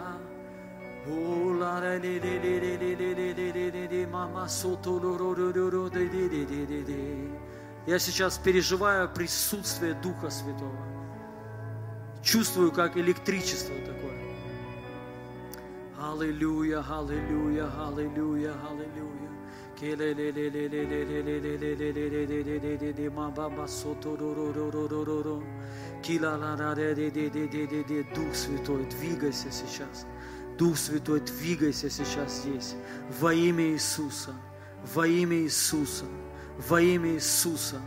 Я сейчас переживаю присутствие Духа Святого. Чувствую, как электричество такое. Аллилуйя, аллилуйя, аллилуйя, аллилуйя. Дух Святой, двигайся сейчас. Дух Святой, двигайся сейчас здесь. Во имя Иисуса. Во имя Иисуса. Во имя Иисуса.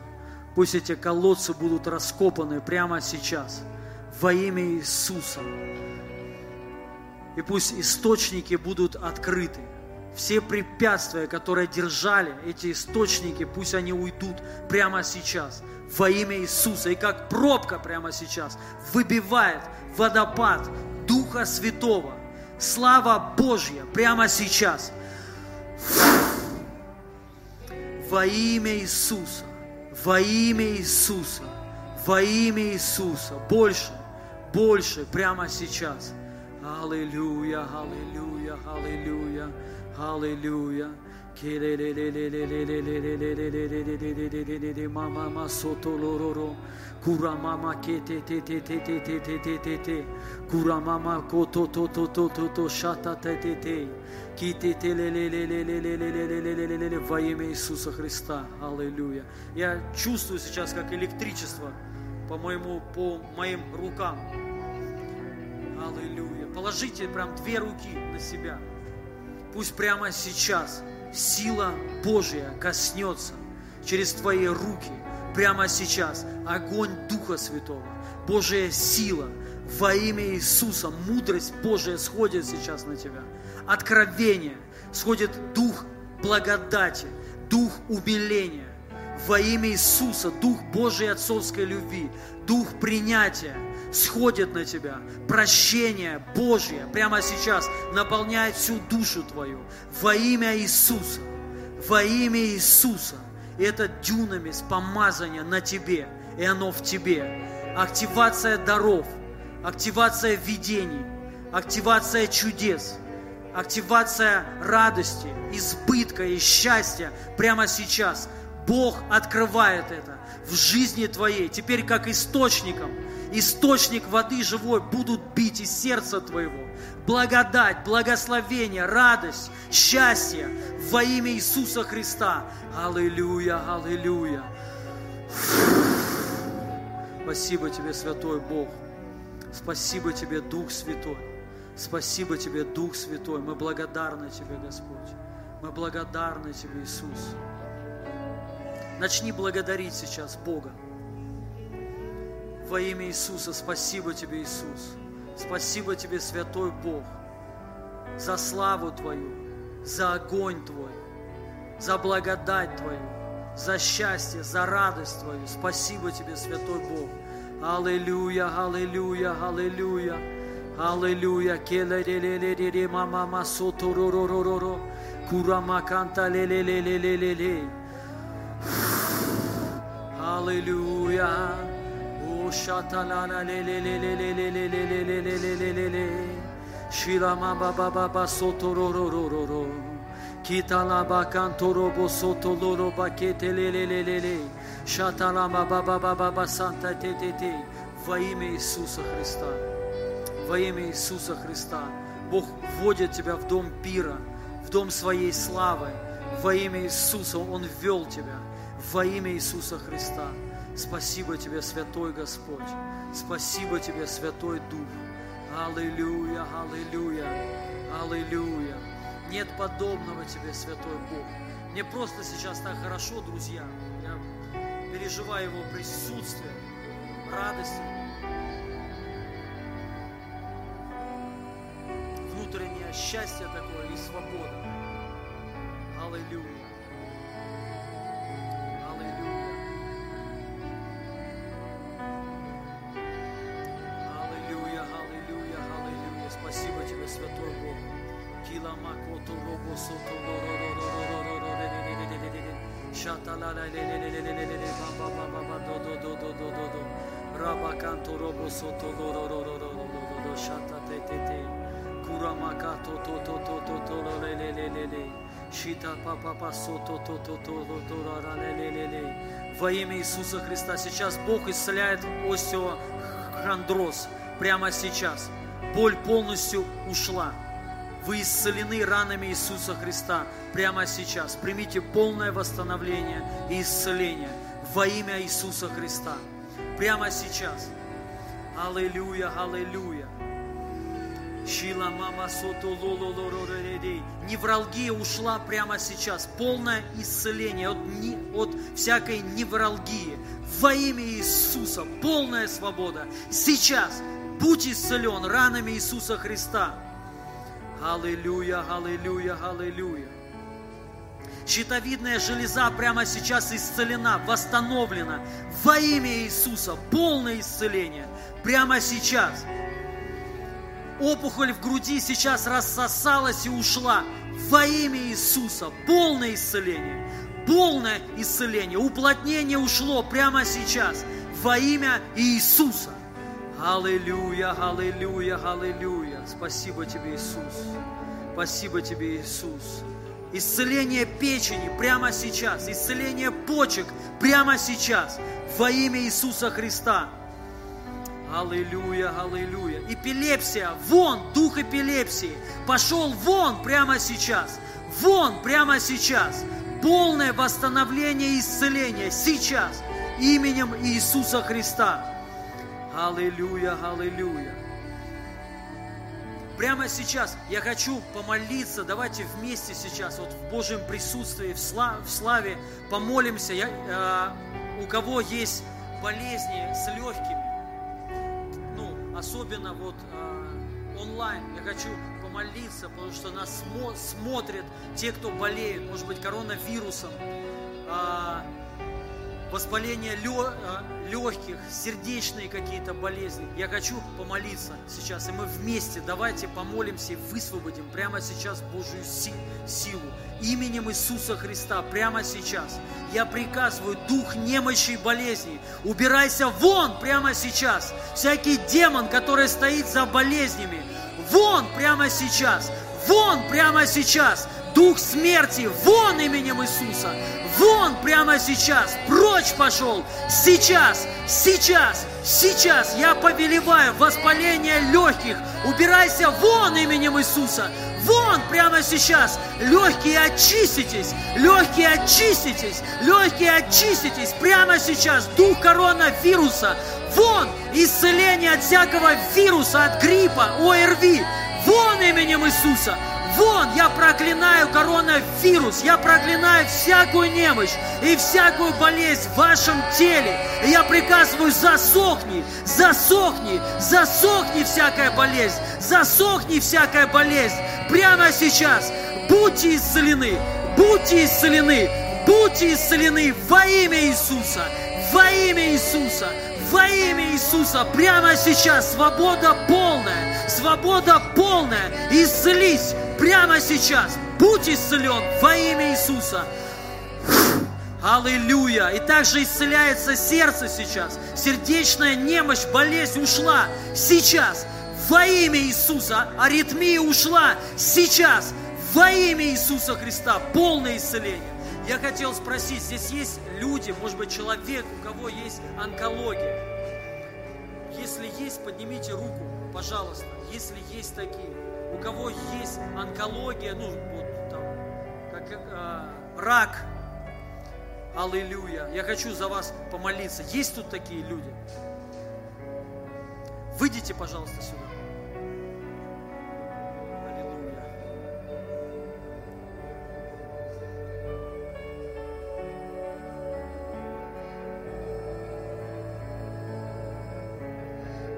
Пусть эти колодцы будут раскопаны прямо сейчас. Во имя Иисуса. И пусть источники будут открыты. Все препятствия, которые держали эти источники, пусть они уйдут прямо сейчас во имя Иисуса. И как пробка прямо сейчас выбивает водопад Духа Святого. Слава Божья прямо сейчас. Во имя Иисуса. Во имя Иисуса. Во имя Иисуса. Больше, больше прямо сейчас. Аллилуйя, аллилуйя, аллилуйя, аллилуйя. Mama ke te te te te te te te te te te. Kura mama ko to to to to to to shata te te te. Ки те те ле ле ле ле ле ле ле ле ле ле ле ле ле во имя Иисуса Христа. Аллилуйя. Я чувствую сейчас, как электричество по моему, по моим рукам. Аллилуйя. Положите прям две руки на себя. Пусть прямо сейчас сила Божья коснется через твои руки прямо сейчас. Огонь Духа Святого, Божья сила во имя Иисуса, мудрость Божья сходит сейчас на тебя. Откровение, сходит Дух благодати, Дух умиления. Во имя Иисуса, Дух Божьей отцовской любви, Дух принятия – сходит на тебя. Прощение Божье прямо сейчас наполняет всю душу твою. Во имя Иисуса. Во имя Иисуса. И это дюнамис, помазание на тебе. И оно в тебе. Активация даров. Активация видений. активация чудес, активация радости, избытка и счастья прямо сейчас. Бог открывает это в жизни твоей. Теперь как источником, источник воды живой будут бить из сердца твоего. Благодать, благословение, радость, счастье во имя Иисуса Христа. Аллилуйя, аллилуйя. Спасибо тебе, Святой Бог. Спасибо тебе, Дух Святой. Спасибо тебе, Дух Святой. Мы благодарны тебе, Господь. Мы благодарны тебе, Иисус. Начни благодарить сейчас Бога. Во имя Иисуса спасибо тебе, Иисус. Спасибо тебе, Святой Бог, за славу Твою, за огонь Твой, за благодать Твою, за счастье, за радость Твою. Спасибо тебе, Святой Бог. Аллилуйя, аллилуйя, аллилуйя. Аллилуйя. Келе-ле-ле-ле-ле, мама-ма, сото-ро-ро-ро-ро-ро. Курама-канта, ле-ле-ле-ле-ле-ле. Аллилуйя. О, шата-ла-ла, ле-ле-ле-ле-ле-ле-ле-ле-ле-ле-ле-ле. Ширама-ба-ба-ба-ба, сото-ро-ро-ро-ро-ро. Kitalaba kantorobo soto loro bakete lele. Шаталама баба баба баба санта те те те. Во имя Иисуса Христа. Во имя Иисуса Христа. Бог вводит тебя в дом пира, в дом своей славы. Во имя Иисуса Он ввел тебя. Во имя Иисуса Христа. Спасибо тебе, Святой Господь. Спасибо тебе, Святой Дух. Аллилуйя, аллилуйя, аллилуйя. Нет подобного тебе, Святой Бог. Мне просто сейчас так хорошо, друзья. Я переживаю Его присутствие, радость, внутреннее счастье такое и свобода. Аллилуйя. шаталара ле-ле-ле-ле-ле-ле ба-ба-ба-ба до-до-до-до-до-до рабаканто робосото ло-ро-ро-ро-ро-ро шата-те-те-те курамака-то-то-то-то-то ло-ле-ле-ле-ле Шита-па-па-па-со-то-то-то-то-то-то-ра-ле-ле-ле-ле. Во имя Иисуса Христа. Сейчас Бог исцеляет остеохондроз. Прямо сейчас. Боль полностью ушла. Вы исцелены ранами Иисуса Христа прямо сейчас. Примите полное восстановление и исцеление во имя Иисуса Христа. Прямо сейчас. Аллилуйя, аллилуйя. Невралгия ушла прямо сейчас. Полное исцеление от, не- от всякой невралгии. Во имя Иисуса. Полная свобода. Сейчас. Будь исцелен ранами Иисуса Христа. Аллилуйя, аллилуйя, аллилуйя. Щитовидная железа прямо сейчас исцелена, восстановлена во имя Иисуса. Полное исцеление прямо сейчас. Опухоль в груди сейчас рассосалась и ушла во имя Иисуса. Полное исцеление. Полное исцеление. Уплотнение ушло прямо сейчас во имя Иисуса. Аллилуйя, аллилуйя, аллилуйя. Спасибо тебе, Иисус. Спасибо тебе, Иисус. Исцеление печени прямо сейчас. Исцеление почек прямо сейчас. Во имя Иисуса Христа. Аллилуйя, аллилуйя. Эпилепсия, вон, дух эпилепсии. Пошел вон прямо сейчас. Вон прямо сейчас. Полное восстановление и исцеление сейчас. Именем Иисуса Христа. Аллилуйя, аллилуйя. Прямо сейчас я хочу помолиться. Давайте вместе сейчас, вот в Божьем присутствии, в славе, в славе помолимся. Я, э, у кого есть болезни с легкими, ну, особенно вот э, онлайн, я хочу помолиться, потому что нас смо- смотрят те, кто болеет, может быть, коронавирусом. А, воспаление легких, сердечные какие-то болезни. Я хочу помолиться сейчас, и мы вместе давайте помолимся и высвободим прямо сейчас Божью силу. Именем Иисуса Христа прямо сейчас. Я приказываю, дух немощи и болезней, убирайся вон прямо сейчас. Всякий демон, который стоит за болезнями, вон прямо сейчас, вон прямо сейчас. Дух смерти, вон именем Иисуса, вон прямо сейчас, прочь пошел, сейчас, сейчас, сейчас. Я повелеваю воспаление легких, убирайся вон именем Иисуса, вон прямо сейчас, легкие очиститесь, легкие очиститесь, легкие очиститесь, прямо сейчас, дух коронавируса, вон исцеление от всякого вируса, от гриппа, ОРВИ, вон именем Иисуса, Вон, я проклинаю коронавирус, я проклинаю всякую немощь и всякую болезнь в вашем теле. И я приказываю, засохни, засохни, засохни всякая болезнь, засохни всякая болезнь. Прямо сейчас будьте исцелены, будьте исцелены, будьте исцелены во имя Иисуса, во имя Иисуса, во имя Иисуса, прямо сейчас свобода полная, свобода полная, исцелись, прямо сейчас. Будь исцелен во имя Иисуса. Аллилуйя! И также исцеляется сердце сейчас. Сердечная немощь, болезнь ушла сейчас. Во имя Иисуса. Аритмия ушла сейчас. Во имя Иисуса Христа. Полное исцеление. Я хотел спросить, здесь есть люди, может быть, человек, у кого есть онкология. Если есть, поднимите руку, пожалуйста, если есть такие у кого есть онкология, ну, вот там, как э, рак, аллилуйя. Я хочу за вас помолиться. Есть тут такие люди? Выйдите, пожалуйста, сюда. Аллилуйя.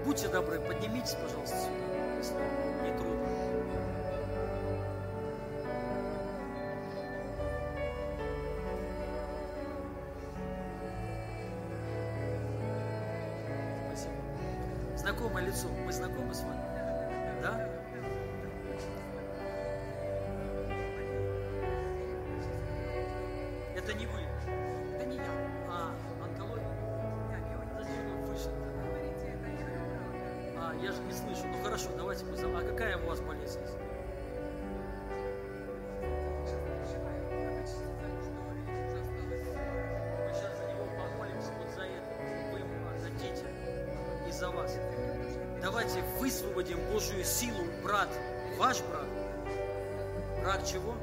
Будьте добры, поднимитесь, пожалуйста, сюда, если не трудно. Лицо. Мы знакомы с вами? Да? Это не вы. Это не я. А, онкология? Вышли? А, я же не слышу. Ну хорошо, давайте мы... А какая у вас болезнь? Божью силу, брат. Ваш брат. Рак чего?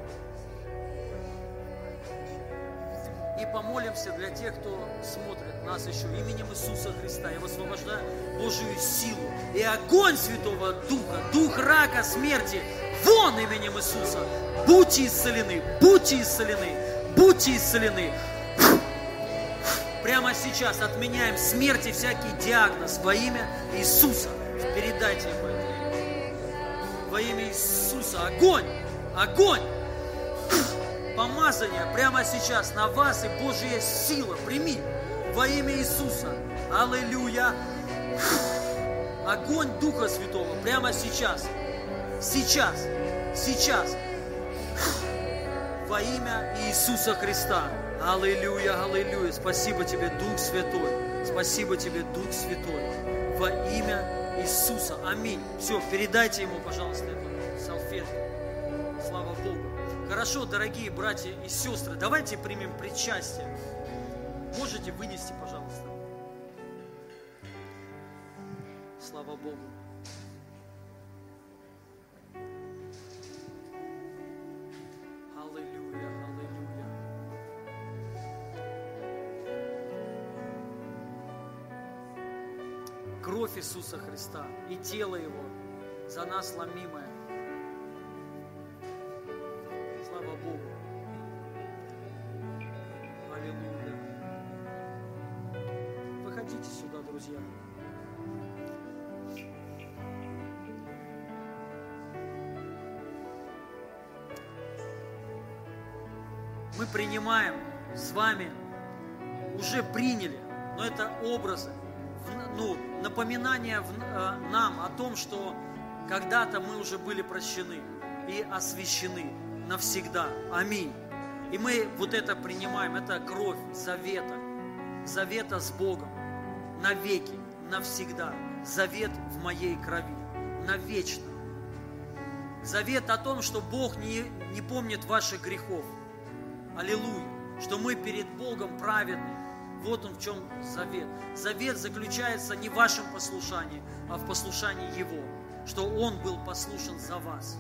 И помолимся для тех, кто смотрит нас еще именем Иисуса Христа. Я высвобождаю Божию силу и огонь Святого Духа, дух рака, смерти, вон именем Иисуса. Будьте исцелены, будьте исцелены, будьте исцелены. Прямо сейчас отменяем смерть и всякий диагноз во имя Иисуса. Передайте ему. Во имя Иисуса. Огонь! Огонь! Помазание прямо сейчас на вас и Божья сила. Прими во имя Иисуса. Аллилуйя. Огонь Духа Святого прямо сейчас. Сейчас. Сейчас. Во имя Иисуса Христа. Аллилуйя, аллилуйя. Спасибо тебе, Дух Святой. Спасибо тебе, Дух Святой. Во имя Иисуса. Аминь. Все, передайте ему, пожалуйста, эту салфетку. Слава Богу. Хорошо, дорогие братья и сестры, давайте примем причастие. Можете вынести, пожалуйста. Слава Богу. Кровь Иисуса Христа и тело Его за нас ломимое. Слава Богу. Аллилуйя. Выходите сюда, друзья. Мы принимаем с вами уже приняли, но это образы, ну, напоминание э, нам о том, что когда-то мы уже были прощены и освящены навсегда. Аминь. И мы вот это принимаем, это кровь завета, завета с Богом, навеки, навсегда. Завет в моей крови, навечно. Завет о том, что Бог не, не помнит ваших грехов. Аллилуйя. Что мы перед Богом праведны. Вот он в чем завет. Завет заключается не в вашем послушании, а в послушании Его. Что Он был послушен за вас.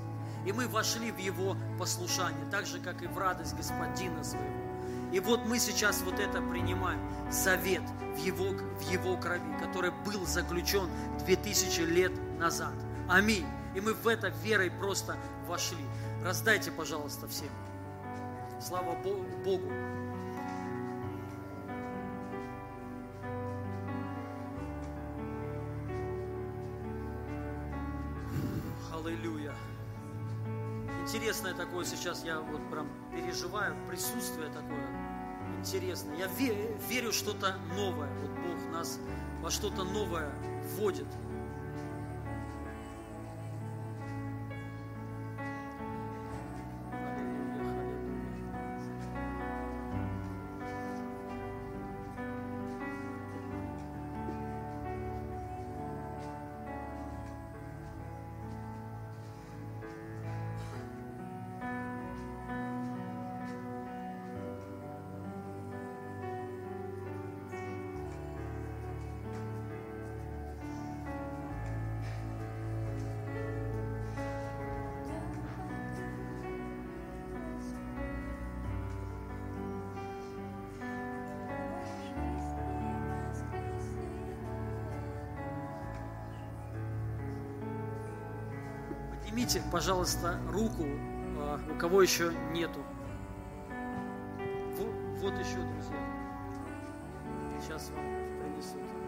И мы вошли в Его послушание, так же, как и в радость Господина своего. И вот мы сейчас вот это принимаем. Завет в Его, в его крови, который был заключен 2000 лет назад. Аминь. И мы в это верой просто вошли. Раздайте, пожалуйста, всем. Слава Богу. Интересное такое сейчас, я вот прям переживаю, присутствие такое интересное. Я верю, что-то новое. Вот Бог нас во что-то новое вводит. Поднимите, пожалуйста, руку, а, у кого еще нету. Вот еще, друзья. Сейчас вам принесут.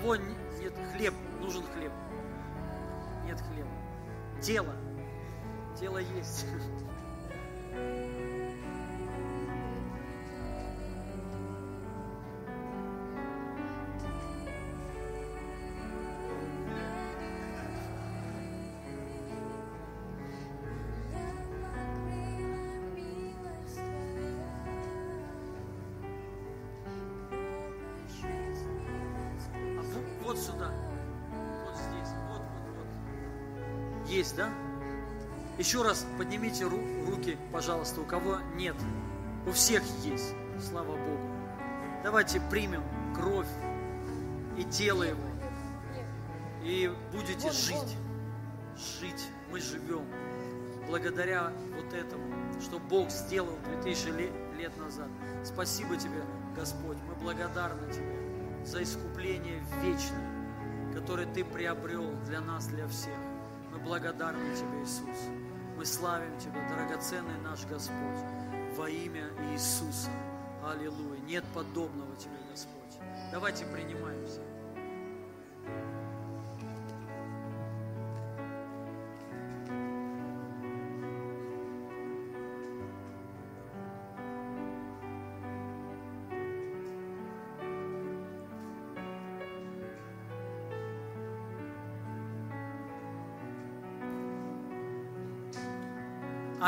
Кого нет хлеб, нужен хлеб. Нет хлеба. Тело. Тело есть. <laughs> Есть, да? Еще раз поднимите ру- руки, пожалуйста, у кого нет. У всех есть, слава Богу. Давайте примем кровь и тело Его. И будете жить. Жить. Мы живем. Благодаря вот этому, что Бог сделал 2000 лет назад. Спасибо Тебе, Господь. Мы благодарны Тебе за искупление вечное, которое Ты приобрел для нас, для всех благодарны Тебе, Иисус. Мы славим Тебя, драгоценный наш Господь, во имя Иисуса. Аллилуйя. Нет подобного Тебе, Господь. Давайте принимаемся.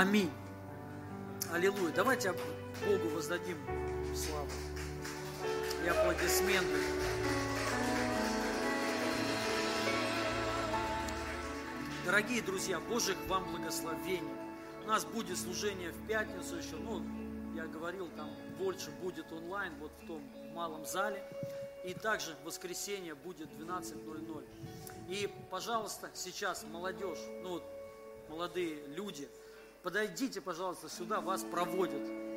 Аминь. Аллилуйя. Давайте Богу воздадим славу и аплодисменты. Дорогие друзья, Божьих вам благословений. У нас будет служение в пятницу еще, ну, я говорил, там больше будет онлайн, вот в том малом зале. И также в воскресенье будет 12.00. И, пожалуйста, сейчас молодежь, ну, молодые люди, подойдите, пожалуйста, сюда, вас проводят.